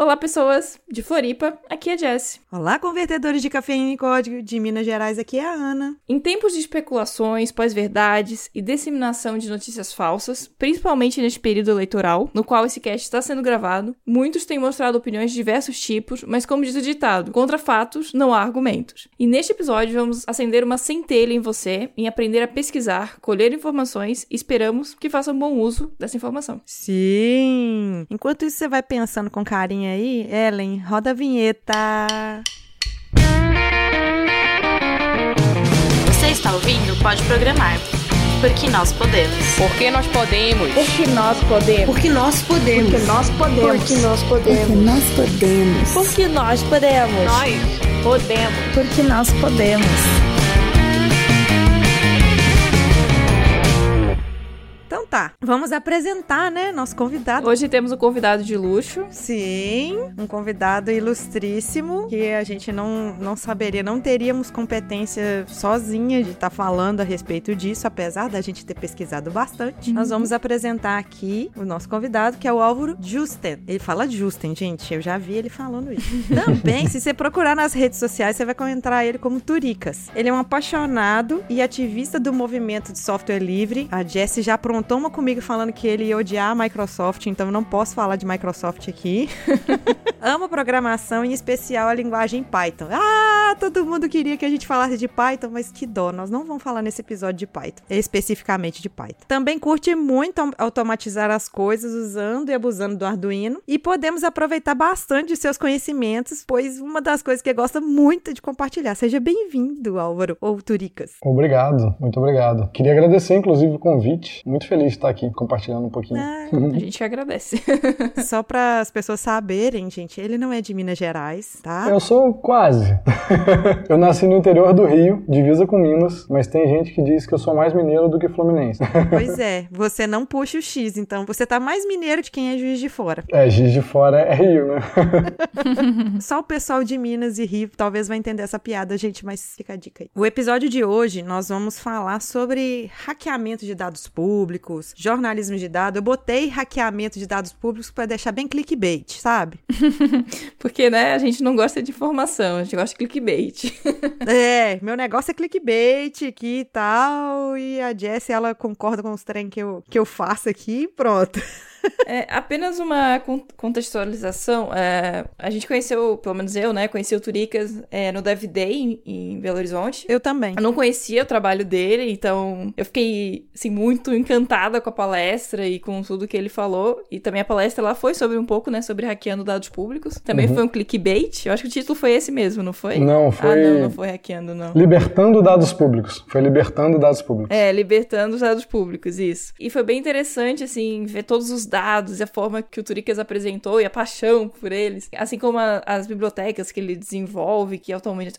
Olá, pessoas de Floripa, aqui é Jess. Olá, convertedores de cafeína e código de Minas Gerais, aqui é a Ana. Em tempos de especulações, pós-verdades e disseminação de notícias falsas, principalmente neste período eleitoral, no qual esse cast está sendo gravado, muitos têm mostrado opiniões de diversos tipos, mas como diz o ditado, contra fatos não há argumentos. E neste episódio vamos acender uma centelha em você, em aprender a pesquisar, colher informações e esperamos que faça um bom uso dessa informação. Sim! Enquanto isso você vai pensando com carinho aí, Ellen, roda a vinheta. Você está ouvindo Pode Programar. Porque nós podemos. Porque nós podemos. Porque nós podemos. Porque nós podemos. Porque nós podemos. Porque nós podemos. Porque nós podemos. Porque nós podemos. Nós podemos. Porque nós podemos. Então tá, vamos apresentar, né, nosso convidado. Hoje temos um convidado de luxo. Sim, um convidado ilustríssimo que a gente não, não saberia, não teríamos competência sozinha de estar tá falando a respeito disso, apesar da gente ter pesquisado bastante. Uhum. Nós vamos apresentar aqui o nosso convidado, que é o Álvaro Justen. Ele fala Justen, gente, eu já vi ele falando isso. Também, se você procurar nas redes sociais, você vai encontrar ele como Turicas. Ele é um apaixonado e ativista do movimento de software livre. A Jessie já aprontou toma comigo falando que ele ia odiar a Microsoft, então não posso falar de Microsoft aqui. Amo programação, em especial a linguagem Python. Ah, todo mundo queria que a gente falasse de Python, mas que dó, nós não vamos falar nesse episódio de Python, especificamente de Python. Também curte muito automatizar as coisas usando e abusando do Arduino e podemos aproveitar bastante seus conhecimentos, pois uma das coisas que gosta muito de compartilhar. Seja bem-vindo, Álvaro, ou Turicas. Obrigado, muito obrigado. Queria agradecer, inclusive, o convite. Muito feliz de estar aqui compartilhando um pouquinho. Ah, a gente agradece. Só para as pessoas saberem, gente, ele não é de Minas Gerais, tá? Eu sou quase. eu nasci no interior do Rio, divisa com Minas, mas tem gente que diz que eu sou mais mineiro do que fluminense. pois é, você não puxa o X, então você tá mais mineiro de quem é Juiz de Fora. É, Juiz de Fora é Rio, né? Só o pessoal de Minas e Rio talvez vai entender essa piada, gente, mas fica a dica aí. O episódio de hoje nós vamos falar sobre hackeamento de dados públicos, públicos, jornalismo de dados. Eu botei hackeamento de dados públicos para deixar bem clickbait, sabe? Porque, né, a gente não gosta de informação, a gente gosta de clickbait. é, meu negócio é clickbait aqui e tal, e a Jessie, ela concorda com os trem que eu, que eu faço aqui e pronto. É, apenas uma contextualização. É, a gente conheceu, pelo menos eu, né? Conheci o Turicas é, no Dev Day em, em, Belo Horizonte. Eu também. Eu não conhecia o trabalho dele, então eu fiquei, assim, muito encantada com a palestra e com tudo que ele falou. E também a palestra lá foi sobre um pouco, né? Sobre hackeando dados públicos. Também uhum. foi um clickbait. Eu acho que o título foi esse mesmo, não foi? Não, foi. Ah, não, não foi hackeando, não. Libertando dados públicos. Foi libertando dados públicos. É, libertando os dados públicos, isso. E foi bem interessante, assim, ver todos os dados e a forma que o Turicas apresentou e a paixão por eles, assim como a, as bibliotecas que ele desenvolve, que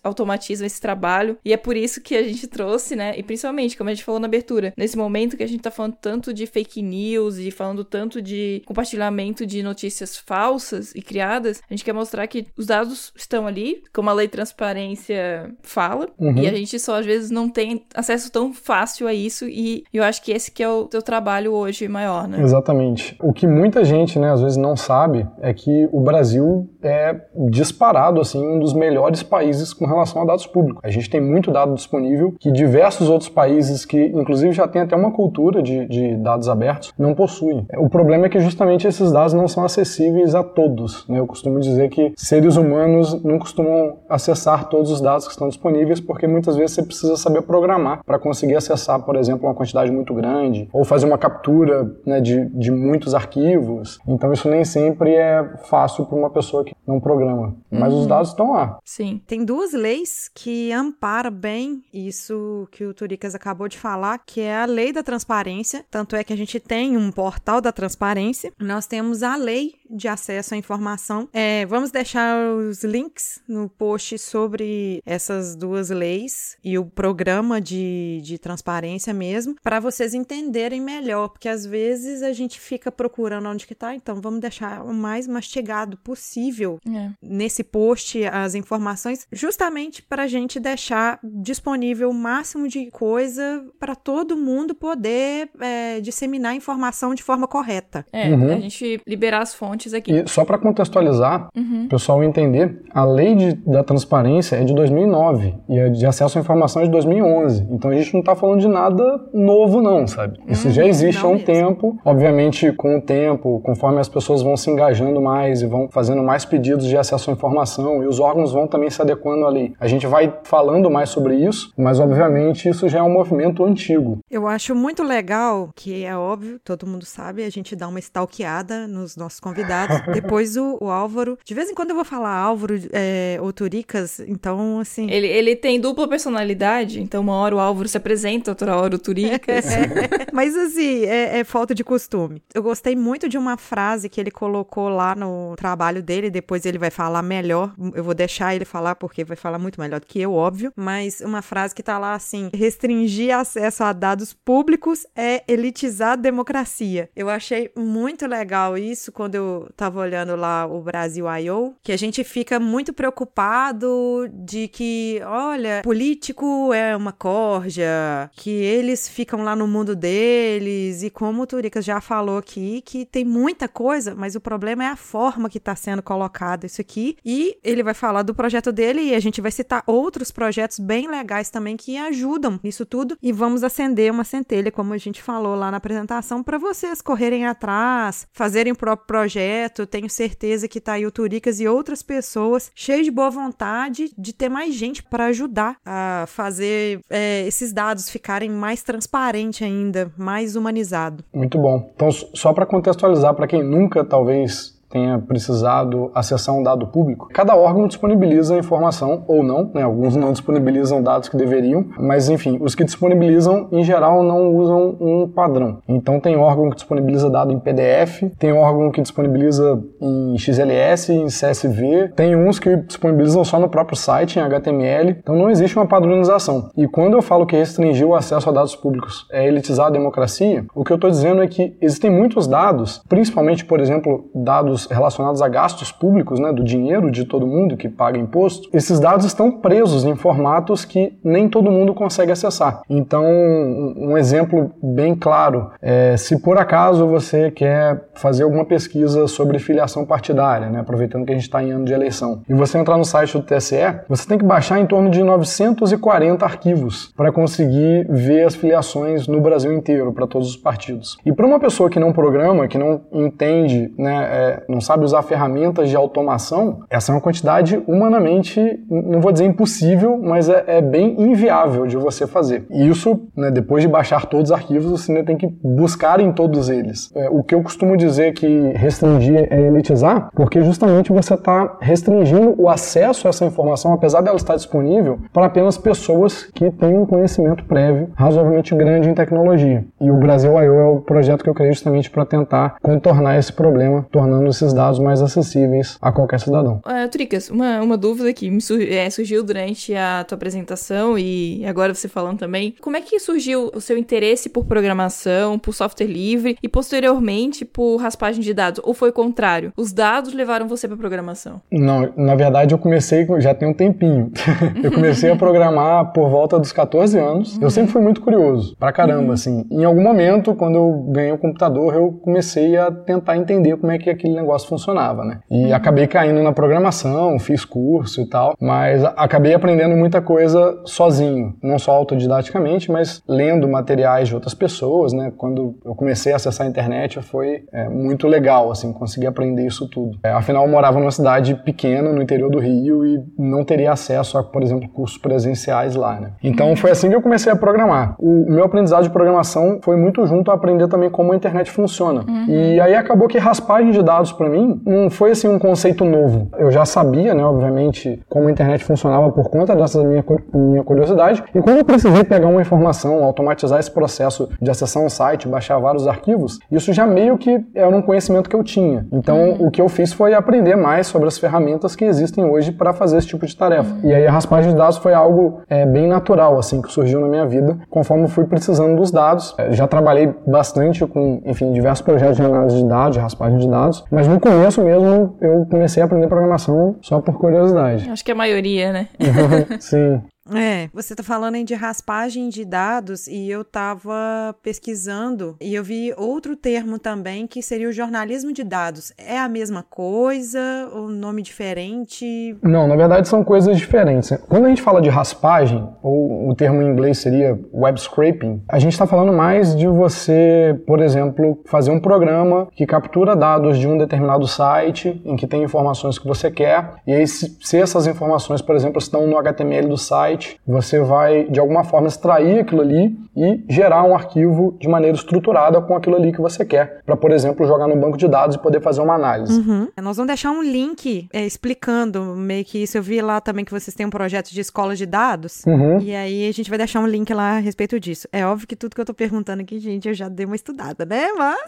automatizam esse trabalho. E é por isso que a gente trouxe, né? E principalmente, como a gente falou na abertura, nesse momento que a gente tá falando tanto de fake news e falando tanto de compartilhamento de notícias falsas e criadas, a gente quer mostrar que os dados estão ali, como a lei de transparência fala, uhum. e a gente só às vezes não tem acesso tão fácil a isso, e eu acho que esse que é o teu trabalho hoje maior, né? Exatamente. O que muita gente, né, às vezes não sabe é que o Brasil é disparado assim um dos melhores países com relação a dados públicos. A gente tem muito dado disponível que diversos outros países que inclusive já tem até uma cultura de, de dados abertos não possuem. O problema é que justamente esses dados não são acessíveis a todos. Né? Eu costumo dizer que seres humanos não costumam acessar todos os dados que estão disponíveis porque muitas vezes você precisa saber programar para conseguir acessar, por exemplo, uma quantidade muito grande ou fazer uma captura né, de, de muitos arquivos arquivos. Então isso nem sempre é fácil para uma pessoa que não programa. Mas uhum. os dados estão lá. Sim. Tem duas leis que amparam bem isso que o Turicas acabou de falar, que é a lei da transparência. Tanto é que a gente tem um portal da transparência. Nós temos a lei de acesso à informação. É, vamos deixar os links no post sobre essas duas leis e o programa de, de transparência mesmo, para vocês entenderem melhor, porque às vezes a gente fica procurando onde que tá, então vamos deixar o mais mastigado possível É. nesse post as informações, justamente para a gente deixar disponível o máximo de coisa para todo mundo poder é, disseminar a informação de forma correta. É, Uhum. a gente liberar as fontes aqui. E só para contextualizar, Uhum. o pessoal entender, a lei de- da transparência é de 2009 e a de acesso à informação é de 2011. Então a gente não está falando de nada novo, não, sabe? Isso já existe há um mesmo. tempo. Obviamente, com o tempo, conforme as pessoas vão se engajando mais e vão fazendo mais pedidos de acesso à informação e os órgãos vão também se adequando à lei. A gente vai falando mais sobre isso, mas obviamente isso já é um movimento antigo. Eu acho muito legal, que é óbvio, todo mundo sabe, a gente dá uma stalkeada nos nossos convidados. Depois o, o Álvaro, de vez em quando eu vou falar Álvaro é, ou Turicas, então assim. Ele, ele tem dupla personalidade, então uma hora o Álvaro se apresenta, outra hora o Turicas. Mas assim, é, é falta de costume. Eu gostei muito de uma frase que ele colocou lá no trabalho dele, depois ele vai falar melhor. Eu vou deixar ele falar porque vai falar muito melhor do que eu, óbvio. Mas uma frase que tá lá assim: restringir acesso a dados públicos é elitizar a democracia. Eu achei muito legal isso quando eu tava olhando lá o Brasil I.O., que a gente fica muito preocupado de que, olha, político é uma corja, que eles ficam lá no mundo deles, e como o Turicas já falou aqui, que tem muita coisa, mas o problema é a forma que está sendo colocado isso aqui. E ele vai falar do projeto dele e a gente vai citar outros projetos bem legais também que ajudam nisso tudo. E vamos acender uma centelha, como a gente falou lá na apresentação, para vocês correrem atrás, fazerem o próprio projeto. Tenho certeza que tá aí o Turicas e outras pessoas cheios de boa vontade de ter mais gente para ajudar a fazer é, esses dados ficarem mais transparente ainda, mais humanizado. Muito bom. Então, só para contextualizar, para quem nunca talvez tenha precisado acessar um dado público, cada órgão disponibiliza a informação ou não, né? Alguns não disponibilizam dados que deveriam, mas enfim, os que disponibilizam em geral não usam um padrão. Então tem órgão que disponibiliza dado em PDF, tem órgão que disponibiliza em XLS, em CSV, tem uns que disponibilizam só no próprio site em HTML. Então não existe uma padronização. E quando eu falo que restringir o acesso a dados públicos é elitizar a democracia, o que eu estou dizendo é que existem muitos dados, principalmente, por exemplo, dados relacionados a gastos públicos, né, do dinheiro de todo mundo que paga imposto. Esses dados estão presos em formatos que nem todo mundo consegue acessar. Então, um um exemplo bem claro é se por acaso você quer fazer alguma pesquisa sobre filiação partidária, né, aproveitando que a gente está em ano de eleição, e você entrar no site do TSE, você tem que baixar em torno de 940 arquivos para conseguir ver as filiações no Brasil inteiro, para todos os partidos. E para uma pessoa que não programa, que não entende, né, é, não sabe usar ferramentas de automação, essa é uma quantidade humanamente, não vou dizer impossível, mas é, é bem inviável de você fazer. E isso, né, depois de baixar todos os arquivos, você ainda tem que buscar em todos eles. É, o que eu costumo dizer que restringir é elitizar, porque justamente você está restringindo o acesso a essa informação, apesar dela estar disponível, para apenas pessoas que têm um conhecimento prévio razoavelmente grande em tecnologia. E o Brasil I.O. é o projeto que eu criei justamente para tentar contornar esse problema, tornando esses dados mais acessíveis a qualquer cidadão. É, Tricas, uma, uma dúvida que me sur- é, surgiu durante a tua apresentação e agora você falando também. Como é que surgiu o seu interesse por programação, por software livre e posteriormente por raspagem de dados? Ou foi o contrário? Os dados levaram você para programação? Não, na verdade eu comecei com- já tem um tempinho. eu comecei a programar por volta dos 14 anos. Eu sempre fui muito curioso, pra caramba, assim. Em algum momento, quando eu ganhei o computador, eu comecei a tentar entender como é que aquele negócio funcionava, né? E acabei caindo na programação, fiz curso e tal, mas acabei aprendendo muita coisa sozinho, não só autodidaticamente, mas lendo materiais de outras pessoas, né? Quando eu comecei a acessar a internet, foi é, muito legal, assim, conseguir aprender isso tudo. É, afinal, eu morava numa cidade pequena, no interior do Rio, e não teria acesso a, por exemplo, cursos presenciais lá, né? Então, foi assim que eu comecei a programar. O meu aprendizado de programação foi muito junto a aprender também como a internet funciona. E aí acabou que raspagem de dados, para mim não foi assim um conceito novo. Eu já sabia, né, obviamente, como a internet funcionava por conta dessa minha, minha curiosidade. E quando eu precisei pegar uma informação, automatizar esse processo de acessar um site, baixar vários arquivos, isso já meio que era um conhecimento que eu tinha. Então, uhum. o que eu fiz foi aprender mais sobre as ferramentas que existem hoje para fazer esse tipo de tarefa. E aí a raspagem de dados foi algo é, bem natural, assim, que surgiu na minha vida, conforme eu fui precisando dos dados. É, já trabalhei bastante com, enfim, diversos projetos de análise de dados, de raspagem de dados, mas no começo mesmo eu comecei a aprender programação só por curiosidade. Acho que é a maioria, né? Sim. É, você tá falando aí de raspagem de dados e eu tava pesquisando e eu vi outro termo também que seria o jornalismo de dados. É a mesma coisa ou nome diferente? Não, na verdade são coisas diferentes. Quando a gente fala de raspagem, ou o termo em inglês seria web scraping, a gente está falando mais de você, por exemplo, fazer um programa que captura dados de um determinado site em que tem informações que você quer, e aí se, se essas informações, por exemplo, estão no HTML do site, site, você vai de alguma forma extrair aquilo ali e gerar um arquivo de maneira estruturada com aquilo ali que você quer, para, por exemplo, jogar no banco de dados e poder fazer uma análise. Uhum. Nós vamos deixar um link é, explicando meio que isso. Eu vi lá também que vocês têm um projeto de escola de dados, uhum. e aí a gente vai deixar um link lá a respeito disso. É óbvio que tudo que eu tô perguntando aqui, gente, eu já dei uma estudada, né? Mas.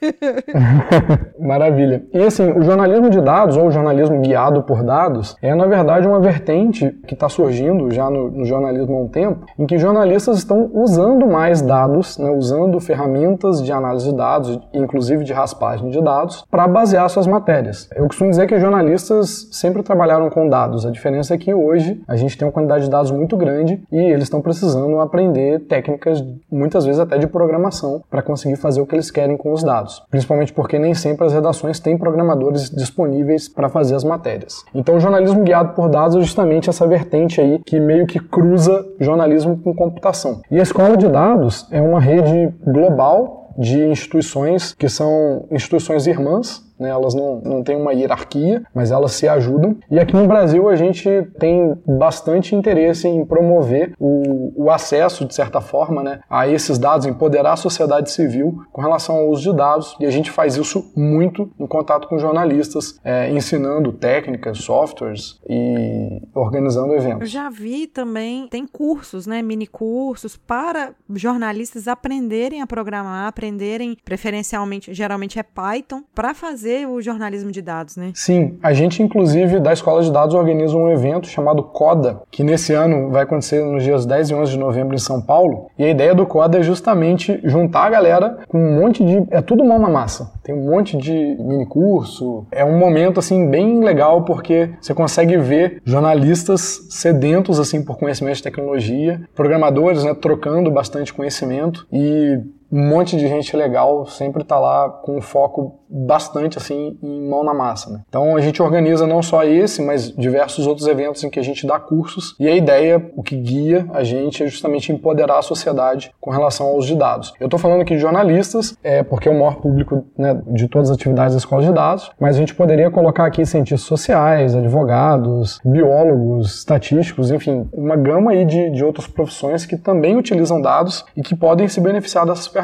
Maravilha. E assim, o jornalismo de dados, ou o jornalismo guiado por dados, é na verdade uma vertente que está surgindo já no, no, jornalismo há um tempo, em que jornalistas estão usando mais dados, né, usando ferramentas de análise de dados, inclusive de raspagem de dados, para basear suas matérias. Eu costumo dizer que jornalistas sempre trabalharam com dados, a diferença é que hoje a gente tem uma quantidade de dados muito grande e eles estão precisando aprender técnicas, muitas vezes até de programação, para conseguir fazer o que eles querem com os dados. Principalmente porque nem sempre as redações têm programadores disponíveis para fazer as matérias. Então, o jornalismo guiado por dados é justamente essa vertente aí que meio que cruza jornalismo com computação. E a escola de dados é uma rede global de instituições que são instituições irmãs né? Elas não, não têm uma hierarquia, mas elas se ajudam. E aqui no Brasil a gente tem bastante interesse em promover o, o acesso, de certa forma, né, a esses dados, empoderar a sociedade civil com relação ao uso de dados. E a gente faz isso muito em contato com jornalistas, é, ensinando técnicas, softwares e organizando eventos. Eu já vi também, tem cursos, né, mini cursos para jornalistas aprenderem a programar, aprenderem preferencialmente, geralmente é Python, para fazer fazer o jornalismo de dados, né? Sim, a gente inclusive da Escola de Dados organiza um evento chamado CODA, que nesse ano vai acontecer nos dias 10 e 11 de novembro em São Paulo. E a ideia do CODA é justamente juntar a galera com um monte de... é tudo mão na massa. Tem um monte de mini curso. É um momento assim bem legal porque você consegue ver jornalistas sedentos assim por conhecimento de tecnologia, programadores, né, trocando bastante conhecimento e um monte de gente legal sempre está lá com foco bastante assim em mão na massa. Né? Então a gente organiza não só esse, mas diversos outros eventos em que a gente dá cursos e a ideia, o que guia a gente é justamente empoderar a sociedade com relação aos de dados. Eu estou falando aqui de jornalistas, é porque é o maior público né, de todas as atividades da escola de dados, mas a gente poderia colocar aqui cientistas sociais, advogados, biólogos, estatísticos, enfim, uma gama aí de, de outras profissões que também utilizam dados e que podem se beneficiar dessas.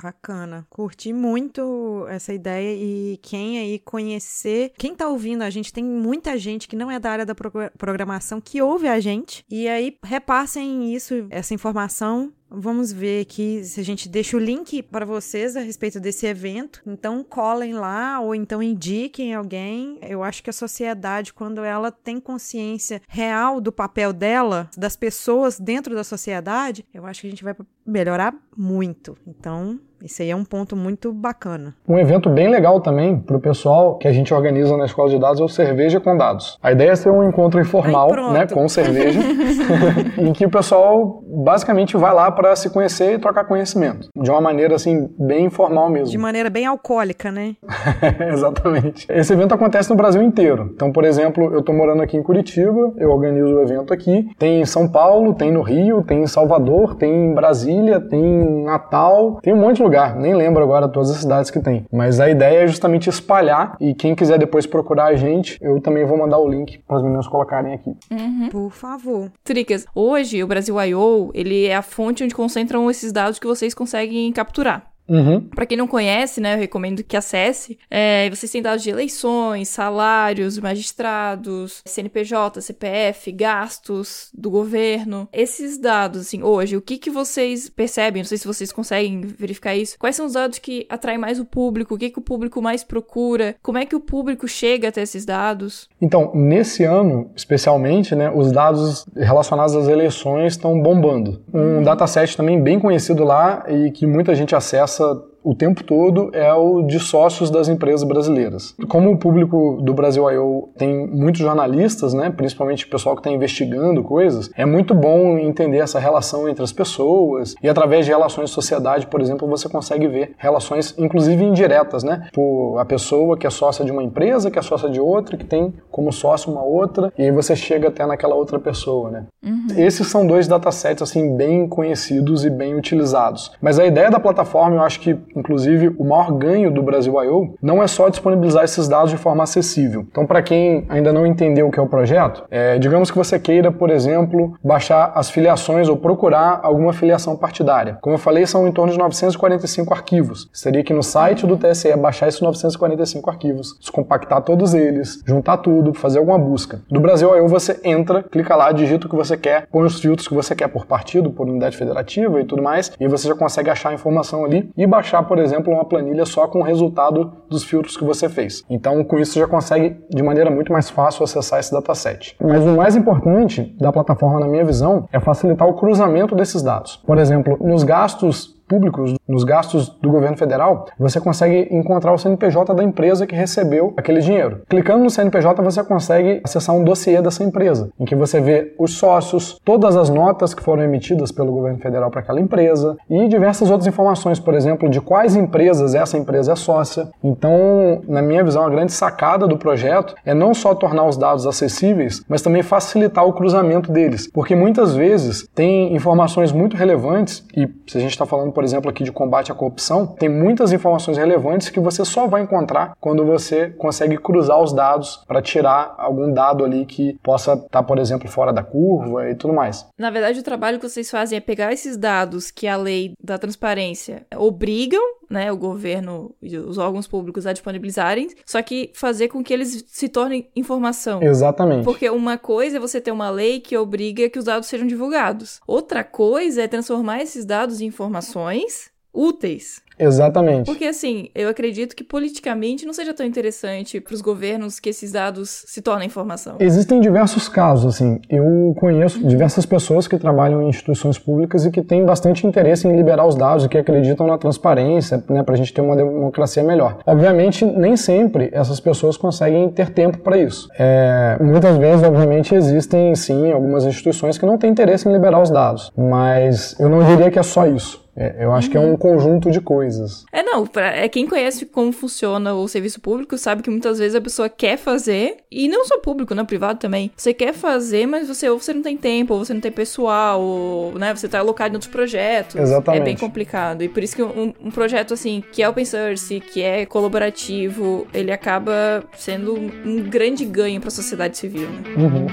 Bacana. Curti muito essa ideia e quem aí conhecer, quem tá ouvindo a gente, tem muita gente que não é da área da programação que ouve a gente e aí repassem isso, essa informação Vamos ver aqui se a gente deixa o link para vocês a respeito desse evento. Então colhem lá ou então indiquem alguém. Eu acho que a sociedade, quando ela tem consciência real do papel dela, das pessoas dentro da sociedade, eu acho que a gente vai melhorar muito. Então, esse aí é um ponto muito bacana. Um evento bem legal também para o pessoal que a gente organiza na Escola de Dados é o Cerveja com Dados. A ideia é ser um encontro informal, Ai, né, com cerveja, em que o pessoal basicamente vai lá para se conhecer e trocar conhecimento, de uma maneira assim bem informal mesmo. De maneira bem alcoólica, né? Exatamente. Esse evento acontece no Brasil inteiro. Então, por exemplo, eu estou morando aqui em Curitiba, eu organizo o evento aqui. Tem em São Paulo, tem no Rio, tem em Salvador, tem em Brasília, tem em Natal, tem um monte de lugar. Nem lembro agora todas as cidades que tem. Mas a ideia é justamente espalhar e quem quiser depois procurar a gente, eu também vou mandar o link para as meninas colocarem aqui. Uhum. Por favor. Tricas, hoje o Brasil I.O. ele é a fonte onde concentram esses dados que vocês conseguem capturar. Uhum. Pra quem não conhece, né, eu recomendo que acesse. É, vocês têm dados de eleições, salários, magistrados, CNPJ, CPF, gastos do governo. Esses dados, assim, hoje, o que que vocês percebem? Não sei se vocês conseguem verificar isso. Quais são os dados que atraem mais o público? O que que o público mais procura? Como é que o público chega até esses dados? Então, nesse ano, especialmente, né, os dados relacionados às eleições estão bombando. Um dataset também bem conhecido lá e que muita gente acessa so o tempo todo é o de sócios das empresas brasileiras. Como o público do Brasil I.O. tem muitos jornalistas, né, principalmente o pessoal que está investigando coisas, é muito bom entender essa relação entre as pessoas e através de relações de sociedade, por exemplo, você consegue ver relações, inclusive indiretas, né, por a pessoa que é sócia de uma empresa, que é sócia de outra, que tem como sócio uma outra, e aí você chega até naquela outra pessoa, né. Esses são dois datasets assim bem conhecidos e bem utilizados. Mas a ideia da plataforma, eu acho que inclusive o maior ganho do Brasil I.O. não é só disponibilizar esses dados de forma acessível. Então, para quem ainda não entendeu o que é o projeto, é, digamos que você queira, por exemplo, baixar as filiações ou procurar alguma filiação partidária. Como eu falei, são em torno de 945 arquivos. Seria que no site do TSE baixar esses 945 arquivos, descompactar todos eles, juntar tudo, fazer alguma busca. Do Brasil I.O. você entra, clica lá, digita o que você quer, põe os filtros que você quer por partido, por unidade federativa e tudo mais, e você já consegue achar a informação ali e baixar, por exemplo, uma planilha só com o resultado dos filtros que você fez. Então, com isso, já consegue, de maneira muito mais fácil, acessar esse dataset. Mas o mais importante da plataforma, na minha visão, é facilitar o cruzamento desses dados. Por exemplo, nos gastos públicos, nos gastos do governo federal, você consegue encontrar o CNPJ da empresa que recebeu aquele dinheiro. Clicando no CNPJ, você consegue acessar um dossiê dessa empresa, em que você vê os sócios, todas as notas que foram emitidas pelo governo federal para aquela empresa e diversas outras informações, por exemplo, de quais empresas essa empresa é sócia. Então, na minha visão, a grande sacada do projeto é não só tornar os dados acessíveis, mas também facilitar o cruzamento deles, porque muitas vezes tem informações muito relevantes e se a gente está falando, por exemplo, aqui de combate à corrupção, tem muitas informações relevantes que você só vai encontrar quando você consegue cruzar os dados para tirar algum dado ali que possa estar, por exemplo, fora da curva e tudo mais. Na verdade, o trabalho que vocês fazem é pegar esses dados que a lei da transparência obrigam, né, o governo e os órgãos públicos a disponibilizarem, só que fazer com que eles se tornem informação. Exatamente. Porque uma coisa é você ter uma lei que obriga que os dados sejam divulgados. Outra coisa é transformar esses dados em informações úteis. Exatamente. Porque assim, eu acredito que politicamente não seja tão interessante para os governos que esses dados se tornem informação. Existem diversos casos, assim. Eu conheço diversas pessoas que trabalham em instituições públicas e que têm bastante interesse em liberar os dados e que acreditam na transparência, né, para a gente ter uma democracia melhor. Obviamente, nem sempre essas pessoas conseguem ter tempo para isso. É, muitas vezes, obviamente, existem sim algumas instituições que não têm interesse em liberar os dados, mas eu não diria que é só isso. É, eu acho que é um conjunto de coisas. É, não, pra, é quem conhece como funciona o serviço público sabe que muitas vezes a pessoa quer fazer, e não só público, né, privado também. Você quer fazer, mas você ou você não tem tempo, ou você não tem pessoal, ou, né, você tá alocado em outros projetos. Exatamente. É bem complicado. E por isso que um, um projeto, assim, que é open source, que é colaborativo, ele acaba sendo um grande ganho pra sociedade civil, né? Uhum.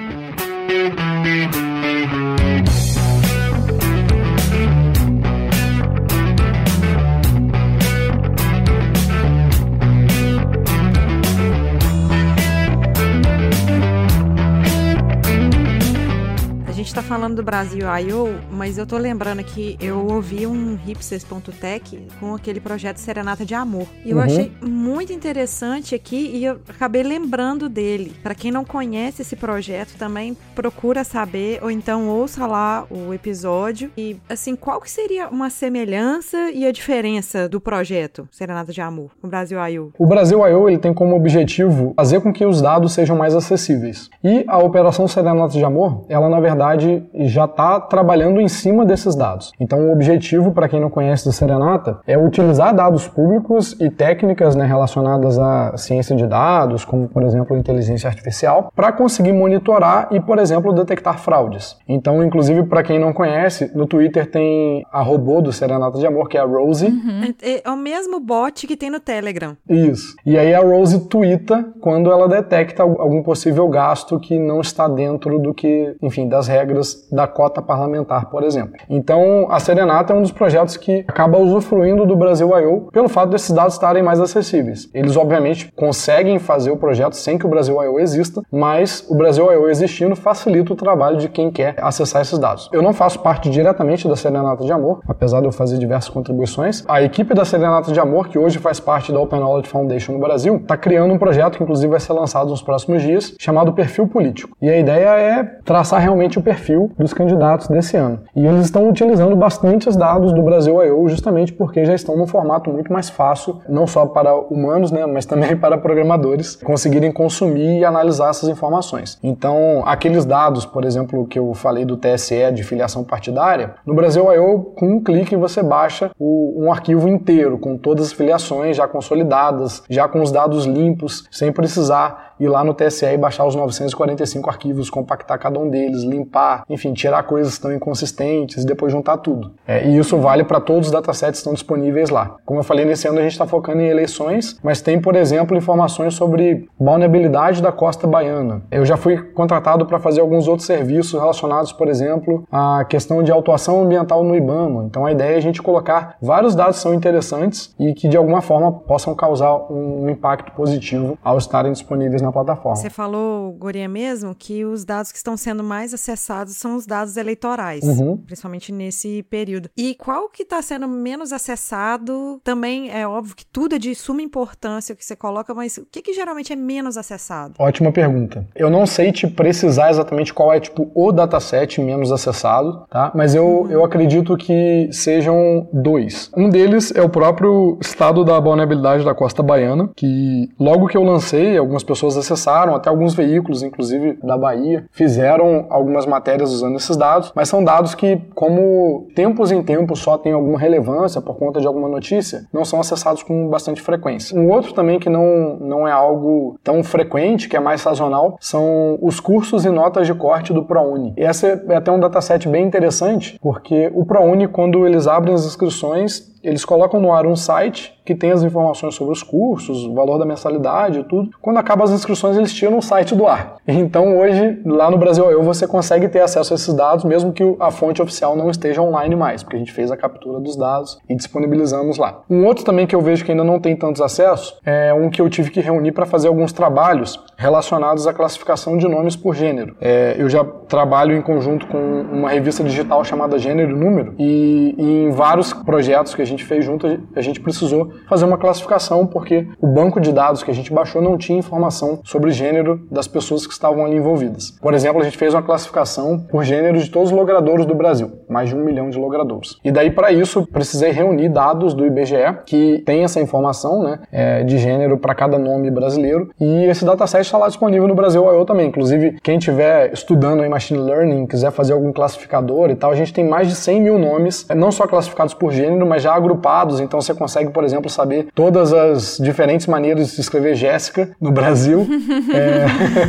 A gente tá falando do Brasil I.O., mas eu tô lembrando que eu ouvi um hipsters.tech com aquele projeto Serenata de Amor. E eu Uhum. achei muito interessante aqui e eu acabei lembrando dele. Pra quem não conhece esse projeto, também procura saber ou então ouça lá o episódio. E assim, qual que seria uma semelhança e a diferença do projeto Serenata de Amor com o Brasil I.O.? O Brasil I.O. ele tem como objetivo fazer com que os dados sejam mais acessíveis. E a Operação Serenata de Amor, ela na verdade já está trabalhando em cima desses dados. Então o objetivo, para quem não conhece do Serenata, é utilizar dados públicos e técnicas né, relacionadas à ciência de dados, como por exemplo inteligência artificial, para conseguir monitorar e, por exemplo, detectar fraudes. Então, inclusive, para quem não conhece, no Twitter tem a robô do Serenata de Amor, que é a Rosie. É, é o mesmo bot que tem no Telegram. Isso. E aí a Rose twitta quando ela detecta algum possível gasto que não está dentro do que, enfim, das regras regras da cota parlamentar, por exemplo. Então, a Serenata é um dos projetos que acaba usufruindo do Brasil I.O. pelo fato desses dados estarem mais acessíveis. Eles, obviamente, conseguem fazer o projeto sem que o Brasil I.O. exista, mas o Brasil I.O. existindo facilita o trabalho de quem quer acessar esses dados. Eu não faço parte diretamente da Serenata de Amor, apesar de eu fazer diversas contribuições. A equipe da Serenata de Amor, que hoje faz parte da Open Knowledge Foundation no Brasil, está criando um projeto que, inclusive, vai ser lançado nos próximos dias, chamado Perfil Político. E a ideia é traçar realmente o perfil dos candidatos desse ano. E eles estão utilizando bastante os dados do Brasil I.O. justamente porque já estão num formato muito mais fácil, não só para humanos, né, mas também para programadores conseguirem consumir e analisar essas informações. Então, aqueles dados, por exemplo, que eu falei do TSE de filiação partidária, no Brasil I.O., com um clique você baixa o, um arquivo inteiro com todas as filiações já consolidadas, já com os dados limpos, sem precisar ir lá no TSE e baixar os 945 arquivos, compactar cada um deles, limpar, enfim, tirar coisas que estão inconsistentes e depois juntar tudo. É, e isso vale para todos os datasets que estão disponíveis lá. Como eu falei, nesse ano a gente está focando em eleições, mas tem, por exemplo, informações sobre vulnerabilidade da costa baiana. Eu já fui contratado para fazer alguns outros serviços relacionados, por exemplo, à questão de autuação ambiental no IBAMA. Então a ideia é a gente colocar vários dados que são interessantes e que de alguma forma possam causar um impacto positivo ao estarem disponíveis na plataforma. Você falou, Goria, mesmo, que os dados que estão sendo mais acessados são os dados eleitorais, uhum. principalmente nesse período. E qual que está sendo menos acessado? Também é óbvio que tudo é de suma importância o que você coloca, mas o que, que geralmente é menos acessado? Ótima pergunta. Eu não sei te precisar exatamente qual é tipo o dataset menos acessado, tá? Mas eu, uhum. eu acredito que sejam dois. Um deles é o próprio estado da vulnerabilidade da costa baiana, que logo que eu lancei, algumas pessoas acessaram, até alguns veículos, inclusive da Bahia, fizeram algumas matérias usando esses dados, mas são dados que, como tempos em tempos só tem alguma relevância por conta de alguma notícia, não são acessados com bastante frequência. Um outro também que não, não é algo tão frequente, que é mais sazonal, são os cursos e notas de corte do ProUni. E esse é até um dataset bem interessante, porque o ProUni, quando eles abrem as inscrições, eles colocam no ar um site que tem as informações sobre os cursos, o valor da mensalidade e tudo. Quando acaba as inscrições, eles tiram o site do ar. Então, hoje, lá no Brasil Eu, você consegue ter acesso a esses dados, mesmo que a fonte oficial não esteja online mais, porque a gente fez a captura dos dados e disponibilizamos lá. Um outro também que eu vejo que ainda não tem tantos acessos é um que eu tive que reunir para fazer alguns trabalhos relacionados à classificação de nomes por gênero. É, eu já trabalho em conjunto com uma revista digital chamada Gênero e Número, e, e em vários projetos que a gente fez junto, a gente precisou fazer uma classificação porque o banco de dados que a gente baixou não tinha informação sobre gênero das pessoas que estavam ali envolvidas. Por exemplo, a gente fez uma classificação por gênero de todos os logradouros do Brasil, mais de um milhão de logradouros. E daí, para isso, precisei reunir dados do IBGE que tem essa informação né, é, de gênero para cada nome brasileiro. E esse dataset está lá disponível no Brasil I.O. também. Inclusive, quem estiver estudando em Machine Learning, quiser fazer algum classificador e tal, a gente tem mais de 100 mil nomes, não só classificados por gênero, mas já agrupados. Então, você consegue, por exemplo, saber todas as diferentes maneiras de escrever Jéssica no Brasil. é...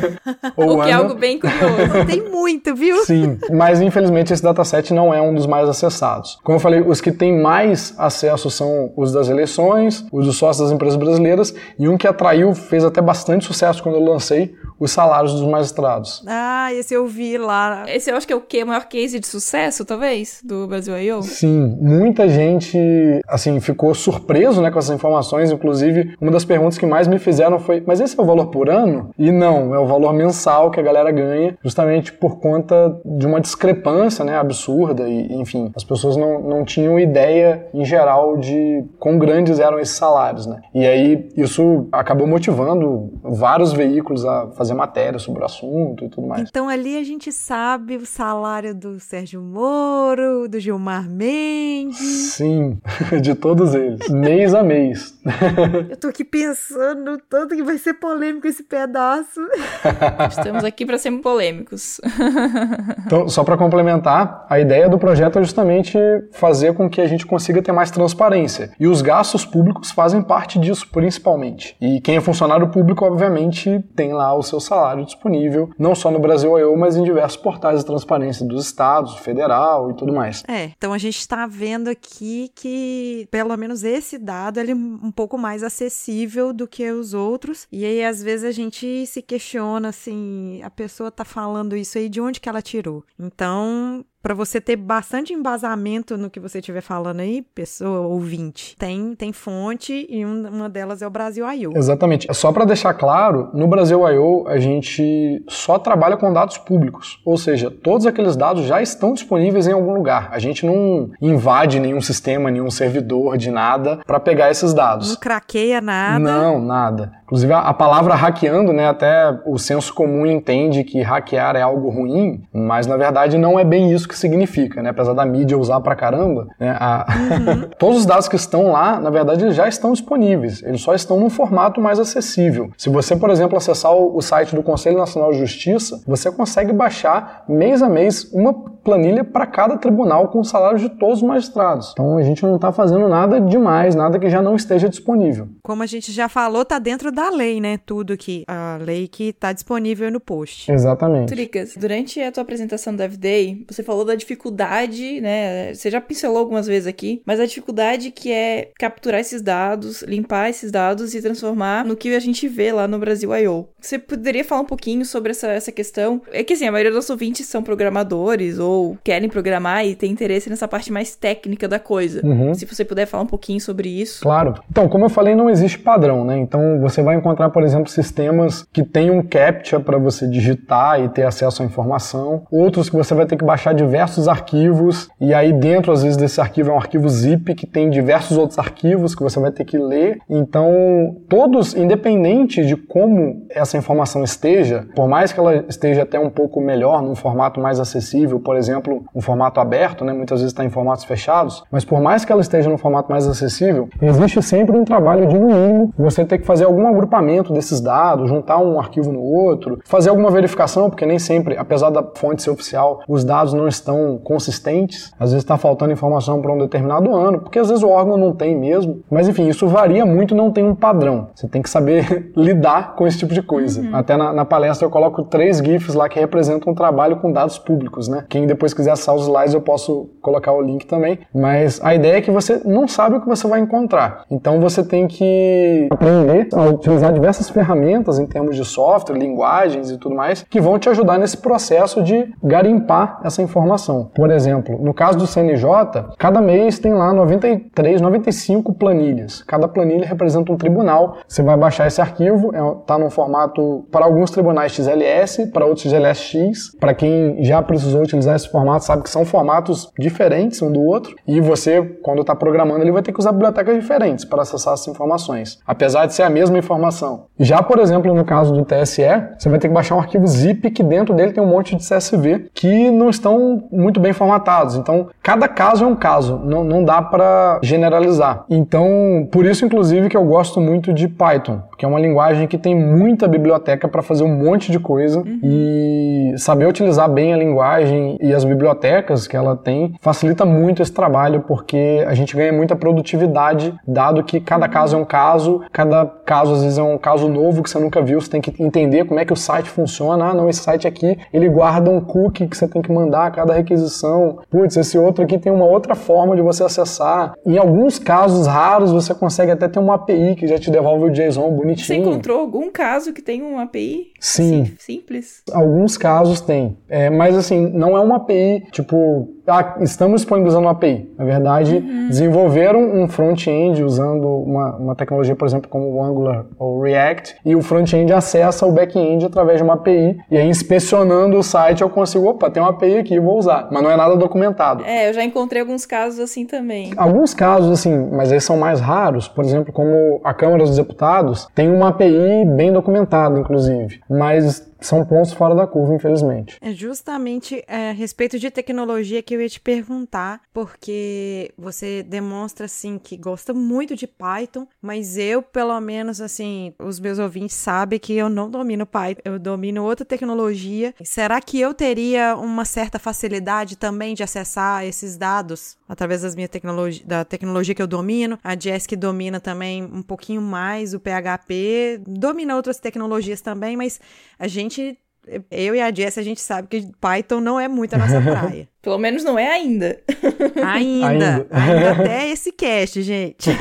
o que é algo bem curioso. Tem muito, viu? Sim, mas infelizmente esse dataset não é um dos mais acessados. Como eu falei, os que têm mais acesso são os das eleições, os dos sócios das empresas brasileiras, e um que atraiu, fez até bastante sucesso quando eu lancei, os salários dos magistrados. Ah, esse eu vi lá. Esse eu acho que é o quê? O maior case de sucesso, talvez, do Brasil I.O.? Sim, muita gente, assim, ficou surpreso, né, com essas informações. Inclusive, uma das perguntas que mais me fizeram foi, mas esse é o valor por ano? E não, é o valor mensal que a galera ganha, justamente por conta de uma discrepância, né, absurda. E, enfim, as pessoas não, não tinham ideia, em geral, de quão grandes eram esses salários, né. E aí, isso acabou motivando vários veículos a fazer fazer matéria sobre o assunto e tudo mais. Então ali a gente sabe o salário do Sérgio Moro, do Gilmar Mendes. Sim, de todos eles, mês a mês. Eu tô aqui pensando tanto que vai ser polêmico esse pedaço. Estamos aqui para sermos polêmicos. Então, só para complementar, a ideia do projeto é justamente fazer com que a gente consiga ter mais transparência. E os gastos públicos fazem parte disso, principalmente. E quem é funcionário público, obviamente, tem lá o seu seu salário disponível, não só no Brasil eu, mas em diversos portais de transparência dos estados, federal e tudo mais. É, então a gente está vendo aqui que pelo menos esse dado ele é um pouco mais acessível do que os outros. E aí às vezes a gente se questiona assim, a pessoa tá falando isso aí de onde que ela tirou. Então, para você ter bastante embasamento no que você estiver falando aí, pessoa ouvinte. Tem, tem fonte e uma delas é o Brasil I.O. Exatamente. Só para deixar claro, no Brasil I.O. a gente só trabalha com dados públicos, ou seja, todos aqueles dados já estão disponíveis em algum lugar. A gente não invade nenhum sistema, nenhum servidor de nada para pegar esses dados. Não craqueia nada. Não, nada. Inclusive a, a palavra hackeando, né, até o senso comum entende que hackear é algo ruim, mas na verdade não é bem isso que significa, né? Apesar da mídia usar pra caramba, né? A... Uhum. Todos os dados que estão lá, na verdade, eles já estão disponíveis. Eles só estão num formato mais acessível. Se você, por exemplo, acessar o site do Conselho Nacional de Justiça, você consegue baixar mês a mês uma planilha para cada tribunal com o salário de todos os magistrados. Então a gente não está fazendo nada demais, nada que já não esteja disponível. Como a gente já falou, tá dentro da lei, né? Tudo que a lei que está disponível no post. Exatamente. Tricas, durante a tua apresentação do F-Day, você falou da dificuldade, né? Você já pincelou algumas vezes aqui, mas a dificuldade que é capturar esses dados, limpar esses dados e transformar no que a gente vê lá no Brasil I.O. Você poderia falar um pouquinho sobre essa, essa questão? É que assim, a maioria dos ouvintes são programadores ou querem programar e tem interesse nessa parte mais técnica da coisa. Uhum. Se você puder falar um pouquinho sobre isso. Claro. Então, como eu falei, não existe padrão, né? Então, você vai encontrar, por exemplo, sistemas que têm um CAPTCHA para você digitar e ter acesso à informação, outros que você vai ter que baixar diversos arquivos e aí dentro, às vezes, desse arquivo é um arquivo zip que tem diversos outros arquivos que você vai ter que ler. Então, todos, independente de como essa informação esteja, por mais que ela esteja até um pouco melhor, num formato mais acessível, por exemplo, um formato aberto, né? muitas vezes está em formatos fechados, mas por mais que ela esteja no formato mais acessível, existe sempre um trabalho de, no mínimo, você ter que fazer algum agrupamento desses dados, juntar um arquivo no outro, fazer alguma verificação, porque nem sempre, apesar da fonte ser oficial, os dados não estão consistentes, às vezes está faltando informação para um determinado ano, porque às vezes o órgão não tem mesmo, mas enfim, isso varia muito, não tem um padrão. Você tem que saber lidar com esse tipo de coisa. Uhum. Até na, na, palestra eu coloco três GIFs lá que representam um trabalho com dados públicos, né? Quem depois quiser acessar os slides eu posso colocar o link também, mas a ideia é que você não sabe o que você vai encontrar. Então você tem que aprender a utilizar diversas ferramentas em termos de software, linguagens e tudo mais, que vão te ajudar nesse processo de garimpar essa informação. Por exemplo, no caso do CNJ, cada mês tem lá 93, 95 planilhas. Cada planilha representa um tribunal. Você vai baixar esse arquivo, está é, num formato para alguns tribunais XLS, para outros XLSX. Para quem já precisou utilizar esse formato, sabe que são formatos diferentes um do outro. E você, quando está programando, ele vai ter que usar bibliotecas diferentes para acessar essas informações, apesar de ser a mesma informação. Já, por exemplo, no caso do TSE, você vai ter que baixar um arquivo zip que dentro dele tem um monte de CSV que não estão muito bem formatados. Então, cada caso é um caso, não, não dá para generalizar. Então, por isso, inclusive, que eu gosto muito de Python, que é uma linguagem que tem muita biblioteca para fazer um monte de coisa uhum. e saber utilizar bem a linguagem e as bibliotecas que ela tem facilita muito esse trabalho porque a gente ganha muita produtividade, dado que cada caso é um caso, cada caso às vezes é um caso novo que você nunca viu, você tem que entender como é que o site funciona. Ah, não, esse site aqui ele guarda um cookie que você tem que mandar a cada requisição. Putz, esse outro aqui tem uma outra forma de você acessar. Em alguns casos raros você consegue até ter uma API que já te devolve o JSON bonitinho. Você encontrou algum caso que tem uma API? Sim. Simples? Alguns casos tem. É, mas assim, não é uma API tipo estamos disponibilizando uma API. Na verdade, uhum. desenvolveram um front-end usando uma, uma tecnologia, por exemplo, como o Angular ou React, e o front-end acessa o back-end através de uma API, e aí inspecionando o site eu consigo, opa, tem uma API aqui, vou usar. Mas não é nada documentado. É, eu já encontrei alguns casos assim também. Alguns casos, assim, mas eles são mais raros, por exemplo, como a Câmara dos Deputados tem uma API bem documentada, inclusive, mas são pontos fora da curva, infelizmente. É justamente é, a respeito de tecnologia que eu ia te perguntar, porque você demonstra assim que gosta muito de Python, mas eu, pelo menos assim, os meus ouvintes sabem que eu não domino Python, eu domino outra tecnologia. Será que eu teria uma certa facilidade também de acessar esses dados através das minhas tecnologias, da tecnologia que eu domino? A Jess que domina também um pouquinho mais o PHP, domina outras tecnologias também, mas a gente eu e a Jess, a gente sabe que Python não é muito a nossa praia. Pelo menos não é ainda. Ainda. Ainda. ainda. até esse cast, gente.